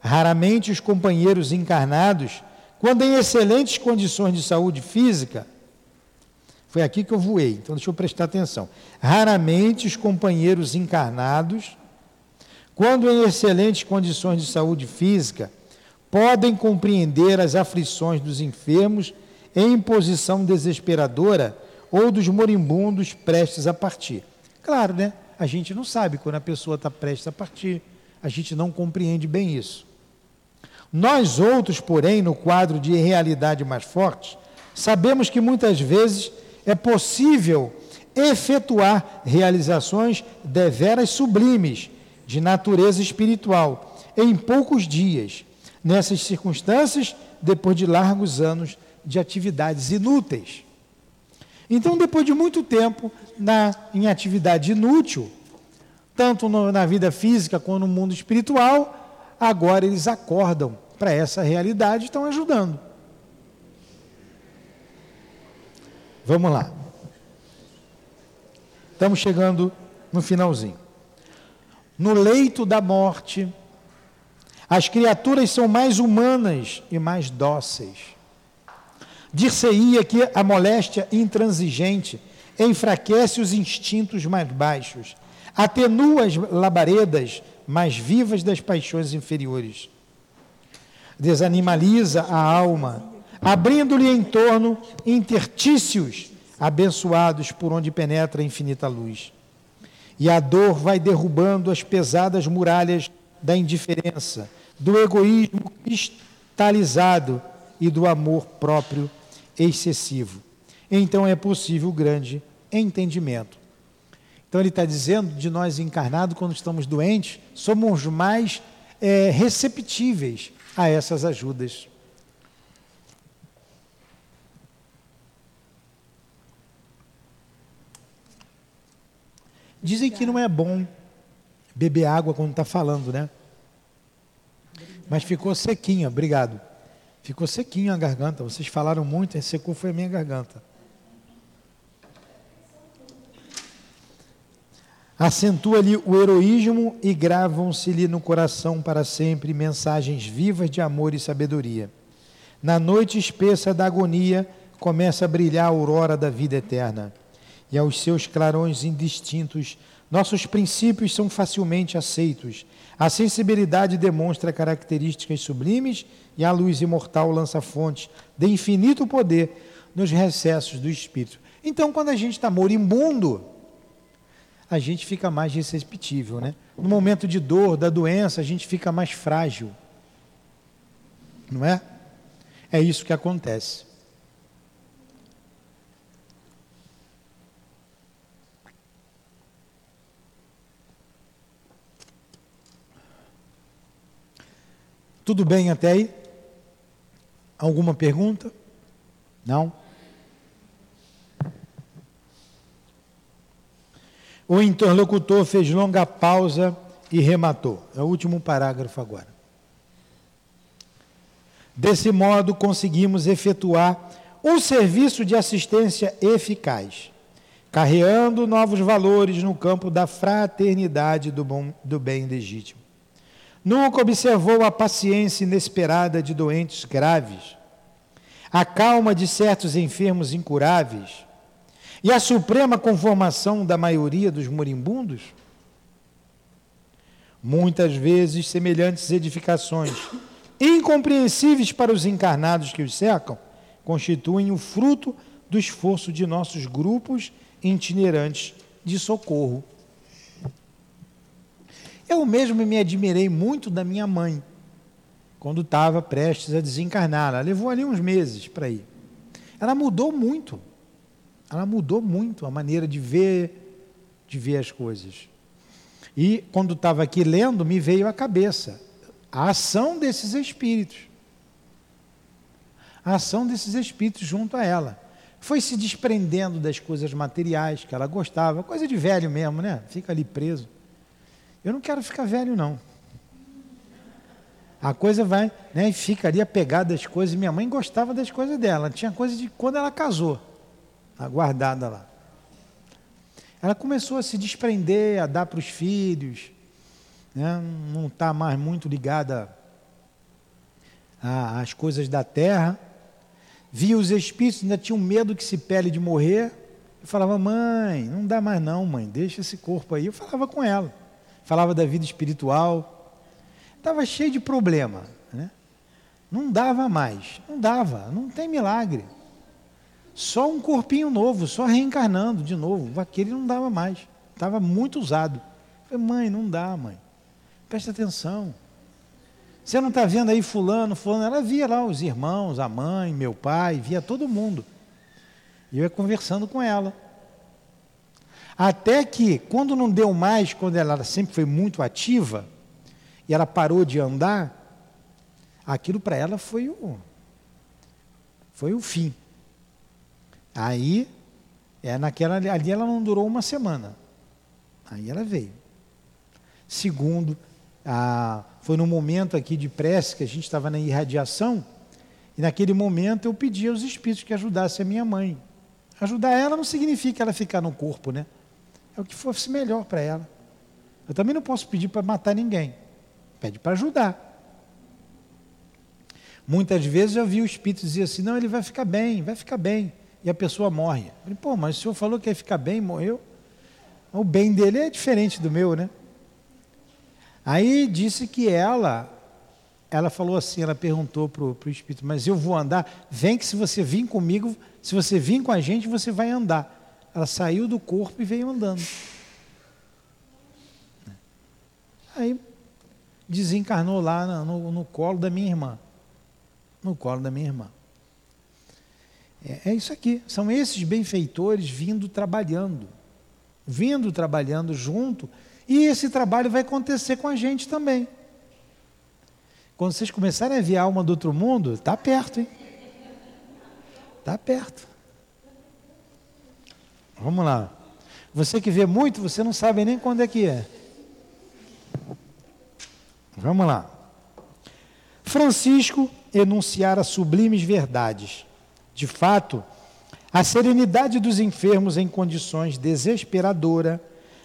Raramente os companheiros encarnados, quando em excelentes condições de saúde física, foi aqui que eu voei, então deixa eu prestar atenção. Raramente os companheiros encarnados, quando em excelentes condições de saúde física, podem compreender as aflições dos enfermos em posição desesperadora ou dos moribundos prestes a partir. Claro, né? A gente não sabe quando a pessoa está prestes a partir, a gente não compreende bem isso. Nós outros, porém, no quadro de realidade mais forte, sabemos que muitas vezes é possível efetuar realizações deveras sublimes de natureza espiritual em poucos dias. Nessas circunstâncias, depois de largos anos de atividades inúteis. Então, depois de muito tempo na, em atividade inútil, tanto no, na vida física quanto no mundo espiritual, agora eles acordam para essa realidade e estão ajudando. Vamos lá. Estamos chegando no finalzinho. No leito da morte, as criaturas são mais humanas e mais dóceis. Dir-se-ia que a moléstia intransigente enfraquece os instintos mais baixos, atenua as labaredas mais vivas das paixões inferiores, desanimaliza a alma, abrindo-lhe em torno intertícios abençoados por onde penetra a infinita luz. E a dor vai derrubando as pesadas muralhas da indiferença, do egoísmo cristalizado e do amor próprio excessivo. Então é possível grande entendimento. Então ele está dizendo de nós encarnados, quando estamos doentes, somos mais é, receptíveis a essas ajudas. Dizem que não é bom beber água quando está falando, né? Mas ficou sequinha, obrigado. Ficou sequinho a garganta. Vocês falaram muito, e secou foi a minha garganta. Acentua-lhe o heroísmo e gravam-se-lhe no coração para sempre mensagens vivas de amor e sabedoria. Na noite espessa da agonia começa a brilhar a aurora da vida eterna. E aos seus clarões indistintos, nossos princípios são facilmente aceitos. A sensibilidade demonstra características sublimes e a luz imortal lança fontes de infinito poder nos recessos do espírito. Então, quando a gente está moribundo, a gente fica mais receptível, né? No momento de dor, da doença, a gente fica mais frágil. Não é? É isso que acontece. Tudo bem até aí? Alguma pergunta? Não? O interlocutor fez longa pausa e rematou. É o último parágrafo agora. Desse modo, conseguimos efetuar um serviço de assistência eficaz, carreando novos valores no campo da fraternidade do, bom, do bem legítimo. Nunca observou a paciência inesperada de doentes graves, a calma de certos enfermos incuráveis e a suprema conformação da maioria dos moribundos? Muitas vezes, semelhantes edificações, incompreensíveis para os encarnados que os cercam, constituem o fruto do esforço de nossos grupos itinerantes de socorro Eu mesmo me admirei muito da minha mãe, quando estava prestes a desencarnar. Ela levou ali uns meses para ir. Ela mudou muito. Ela mudou muito a maneira de ver, de ver as coisas. E quando estava aqui lendo, me veio à cabeça a ação desses espíritos. A ação desses espíritos junto a ela. Foi se desprendendo das coisas materiais que ela gostava, coisa de velho mesmo, né? Fica ali preso. Eu não quero ficar velho, não. A coisa vai, né? E fica ali apegada às coisas. Minha mãe gostava das coisas dela. Tinha coisa de quando ela casou, guardada lá. Ela começou a se desprender, a dar para os filhos, né? não está mais muito ligada às coisas da terra. Via os espíritos, ainda tinham medo que se pele de morrer. Eu falava, mãe, não dá mais não, mãe, deixa esse corpo aí. Eu falava com ela, falava da vida espiritual. Estava cheio de problema, né? Não dava mais, não dava, não tem milagre. Só um corpinho novo, só reencarnando de novo. Aquele não dava mais, estava muito usado. Falei, mãe, não dá, mãe. Presta atenção. Você não está vendo aí fulano, fulano? Ela via lá os irmãos, a mãe, meu pai, via todo mundo. E eu ia conversando com ela. Até que, quando não deu mais, quando ela sempre foi muito ativa, e ela parou de andar, aquilo para ela foi o, foi o fim. Aí, é naquela, ali ela não durou uma semana. Aí ela veio. Segundo, ah, foi no momento aqui de prece que a gente estava na irradiação, e naquele momento eu pedi aos espíritos que ajudassem a minha mãe. Ajudar ela não significa ela ficar no corpo, né? É o que fosse melhor para ela. Eu também não posso pedir para matar ninguém. Pede para ajudar. Muitas vezes eu vi o espírito dizer assim: não, ele vai ficar bem, vai ficar bem. E a pessoa morre. Eu falei, Pô, mas o senhor falou que ia ficar bem, morreu. O bem dele é diferente do meu, né? Aí disse que ela, ela falou assim, ela perguntou para o Espírito, mas eu vou andar? Vem que se você vir comigo, se você vir com a gente, você vai andar. Ela saiu do corpo e veio andando. Aí desencarnou lá no, no colo da minha irmã. No colo da minha irmã. É, é isso aqui. São esses benfeitores vindo trabalhando. Vindo trabalhando junto e esse trabalho vai acontecer com a gente também. Quando vocês começarem a ver alma do outro mundo, está perto, hein? Está perto. Vamos lá. Você que vê muito, você não sabe nem quando é que é. Vamos lá. Francisco enunciara sublimes verdades. De fato, a serenidade dos enfermos em condições desesperadoras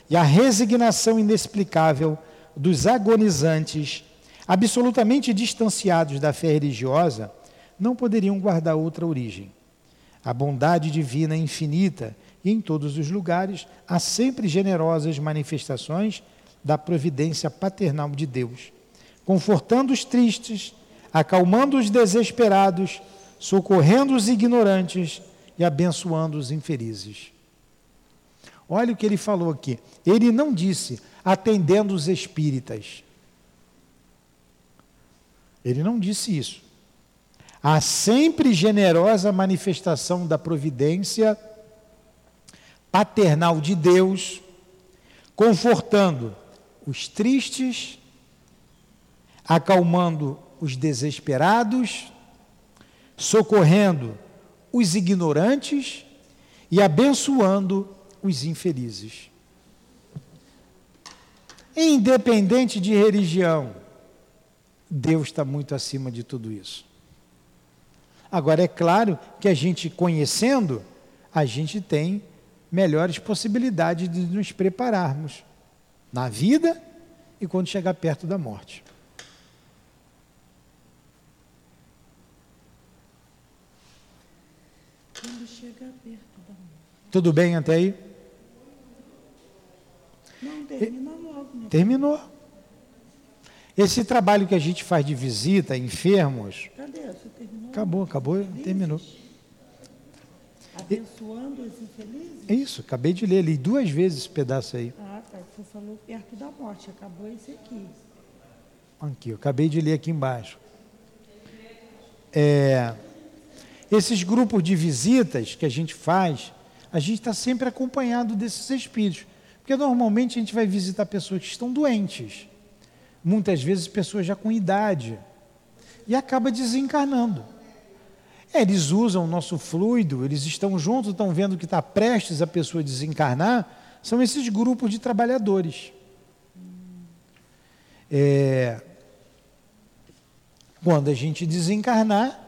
e a resignação inexplicável dos agonizantes, absolutamente distanciados da fé religiosa, não poderiam guardar outra origem. A bondade divina infinita e em todos os lugares há sempre generosas manifestações da providência paternal de Deus, confortando os tristes, acalmando os desesperados, socorrendo os ignorantes e abençoando os infelizes. Olha o que ele falou aqui. Ele não disse atendendo os espíritas. Ele não disse isso. Há sempre generosa manifestação da providência paternal de Deus, confortando os tristes, acalmando os desesperados, socorrendo os ignorantes e abençoando os infelizes. Independente de religião, Deus está muito acima de tudo isso. Agora, é claro que a gente conhecendo, a gente tem melhores possibilidades de nos prepararmos na vida e quando chegar perto da morte. Quando chegar perto da morte. Tudo bem até aí? Não, termina logo. Né? Terminou. Esse trabalho que a gente faz de visita a enfermos. Cadê? Você terminou? Acabou, acabou, terminou. Abençoando os infelizes? Isso, acabei de ler, li duas vezes esse pedaço aí. Ah, tá. Você falou perto da morte. morte, acabou esse aqui. Aqui, eu acabei de ler aqui embaixo. É, esses grupos de visitas que a gente faz, a gente está sempre acompanhado desses espíritos. Porque normalmente a gente vai visitar pessoas que estão doentes, muitas vezes pessoas já com idade, e acaba desencarnando. Eles usam o nosso fluido, eles estão juntos, estão vendo que está prestes a pessoa desencarnar, são esses grupos de trabalhadores. É, quando a gente desencarnar,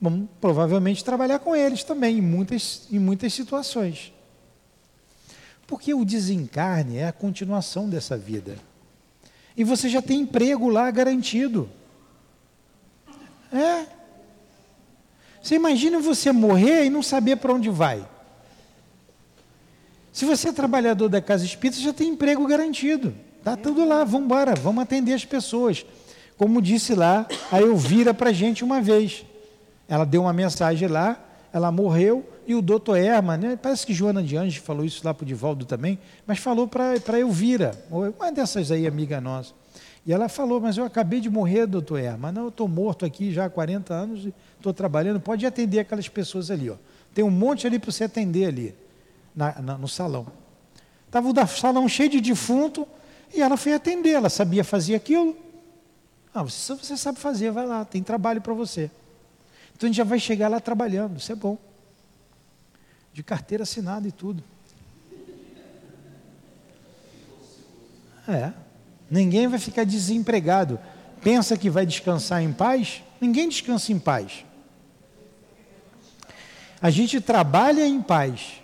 vamos provavelmente trabalhar com eles também, em muitas, em muitas situações. Porque o desencarne é a continuação dessa vida. E você já tem emprego lá garantido. É. Você imagina você morrer e não saber para onde vai. Se você é trabalhador da casa espírita, já tem emprego garantido. Está tudo lá, vamos embora, vamos atender as pessoas. Como disse lá a Elvira para a gente uma vez. Ela deu uma mensagem lá, ela morreu, e o doutor Erma, né, parece que Joana de Anjos falou isso lá para o Divaldo também, mas falou para Elvira, uma dessas aí, amiga nossa. E ela falou, mas eu acabei de morrer, doutor Erma. Não, eu estou morto aqui já há 40 anos, estou trabalhando, pode atender aquelas pessoas ali. Ó. Tem um monte ali para você atender ali na, na, no salão. Estava o salão cheio de defunto e ela foi atender. Ela sabia fazer aquilo. Ah, você, você sabe fazer, vai lá, tem trabalho para você. Então a gente já vai chegar lá trabalhando, isso é bom. De carteira assinada e tudo. É. Ninguém vai ficar desempregado. Pensa que vai descansar em paz? Ninguém descansa em paz. A gente trabalha em paz.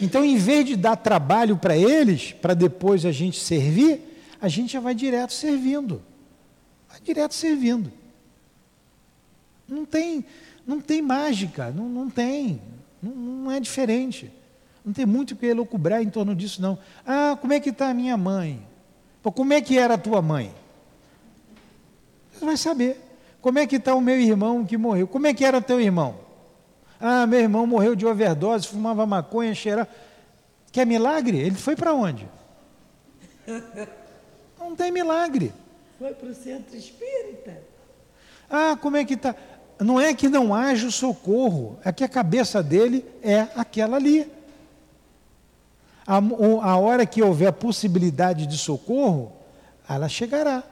Então, em vez de dar trabalho para eles, para depois a gente servir, a gente já vai direto servindo. Vai direto servindo. Não tem, não tem mágica, não, não tem. Não, não é diferente. Não tem muito o que elocubrar em torno disso, não. Ah, como é que está a minha mãe? Pô, como é que era a tua mãe? Você vai saber. Como é que está o meu irmão que morreu? Como é que era teu irmão? Ah, meu irmão morreu de overdose, fumava maconha, cheirava. Quer milagre? Ele foi para onde? Não tem milagre. Foi para o centro espírita. Ah, como é que está? Não é que não haja o socorro, é que a cabeça dele é aquela ali. A, a hora que houver a possibilidade de socorro, ela chegará.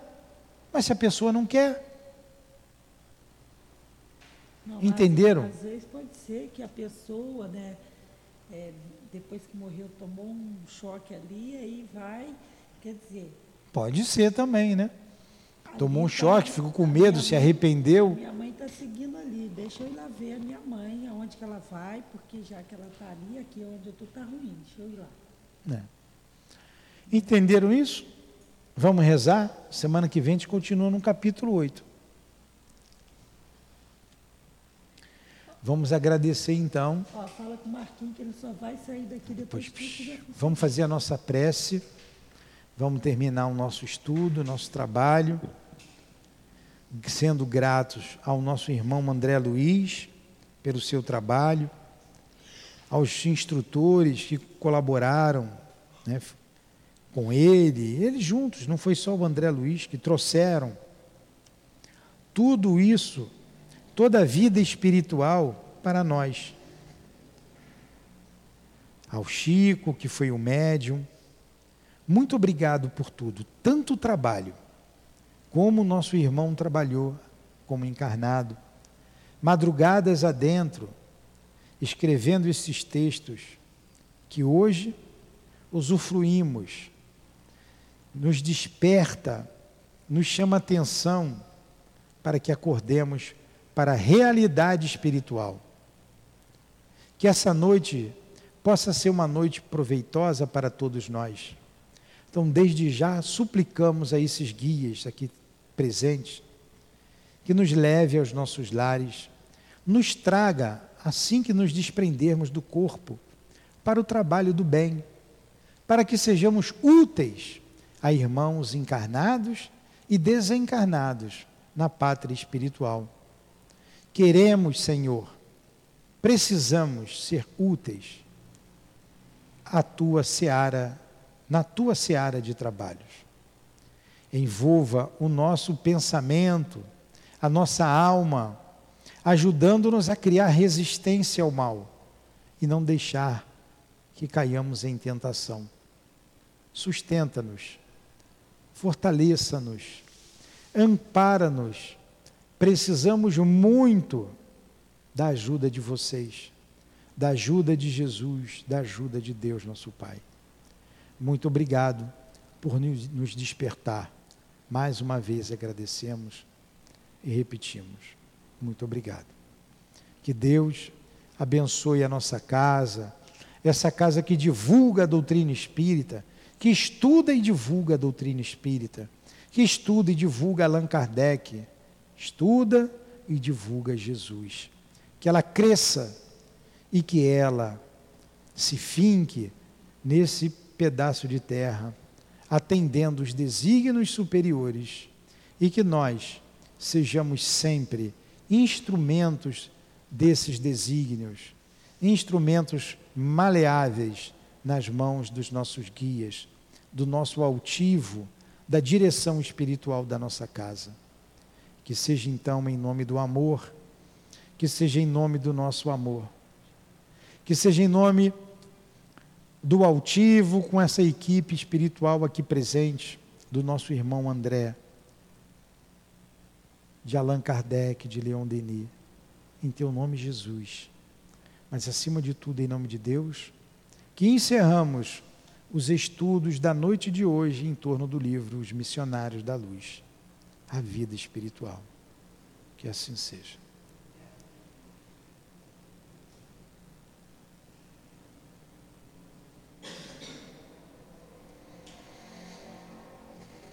Mas se a pessoa não quer, não, Entenderam? Às, às, vezes pode ser que a pessoa, né, é, depois que morreu, tomou um choque ali, aí vai, quer dizer. Pode ser também, né? Tomou um tá choque, ficou com medo, se arrependeu. Minha mãe está seguindo ali, deixa eu ir lá ver a minha mãe, aonde que ela vai, porque já que ela está ali, aqui onde eu estou está ruim, deixa eu ir lá. É. Entenderam isso? Vamos rezar? Semana que vem a gente continua no capítulo 8. Vamos agradecer então. Ó, fala com o Marquinhos que ele só vai sair daqui depois pois, Vamos fazer a nossa prece. Vamos terminar o nosso estudo, o nosso trabalho, sendo gratos ao nosso irmão André Luiz pelo seu trabalho, aos instrutores que colaboraram né, com ele, eles juntos, não foi só o André Luiz que trouxeram tudo isso toda a vida espiritual para nós. Ao Chico, que foi o médium, muito obrigado por tudo, tanto trabalho, como nosso irmão trabalhou como encarnado, madrugadas adentro, escrevendo esses textos que hoje usufruímos, nos desperta, nos chama atenção para que acordemos para a realidade espiritual. Que essa noite possa ser uma noite proveitosa para todos nós. Então, desde já, suplicamos a esses guias aqui presentes que nos leve aos nossos lares, nos traga, assim que nos desprendermos do corpo, para o trabalho do bem, para que sejamos úteis a irmãos encarnados e desencarnados na pátria espiritual. Queremos, Senhor, precisamos ser úteis à tua seara na tua seara de trabalhos. Envolva o nosso pensamento, a nossa alma, ajudando-nos a criar resistência ao mal e não deixar que caiamos em tentação. Sustenta-nos, fortaleça-nos, ampara-nos. Precisamos muito da ajuda de vocês, da ajuda de Jesus, da ajuda de Deus, nosso Pai. Muito obrigado por nos despertar. Mais uma vez agradecemos e repetimos. Muito obrigado. Que Deus abençoe a nossa casa, essa casa que divulga a doutrina espírita, que estuda e divulga a doutrina espírita, que estuda e divulga Allan Kardec, estuda e divulga Jesus. Que ela cresça e que ela se finque nesse pedaço de terra, atendendo os desígnios superiores, e que nós sejamos sempre instrumentos desses desígnios, instrumentos maleáveis nas mãos dos nossos guias, do nosso altivo, da direção espiritual da nossa casa. Que seja então em nome do amor, que seja em nome do nosso amor, que seja em nome do altivo com essa equipe espiritual aqui presente, do nosso irmão André, de Allan Kardec, de Leon Denis, em teu nome, Jesus. Mas acima de tudo, em nome de Deus, que encerramos os estudos da noite de hoje em torno do livro Os Missionários da Luz, a vida espiritual. Que assim seja.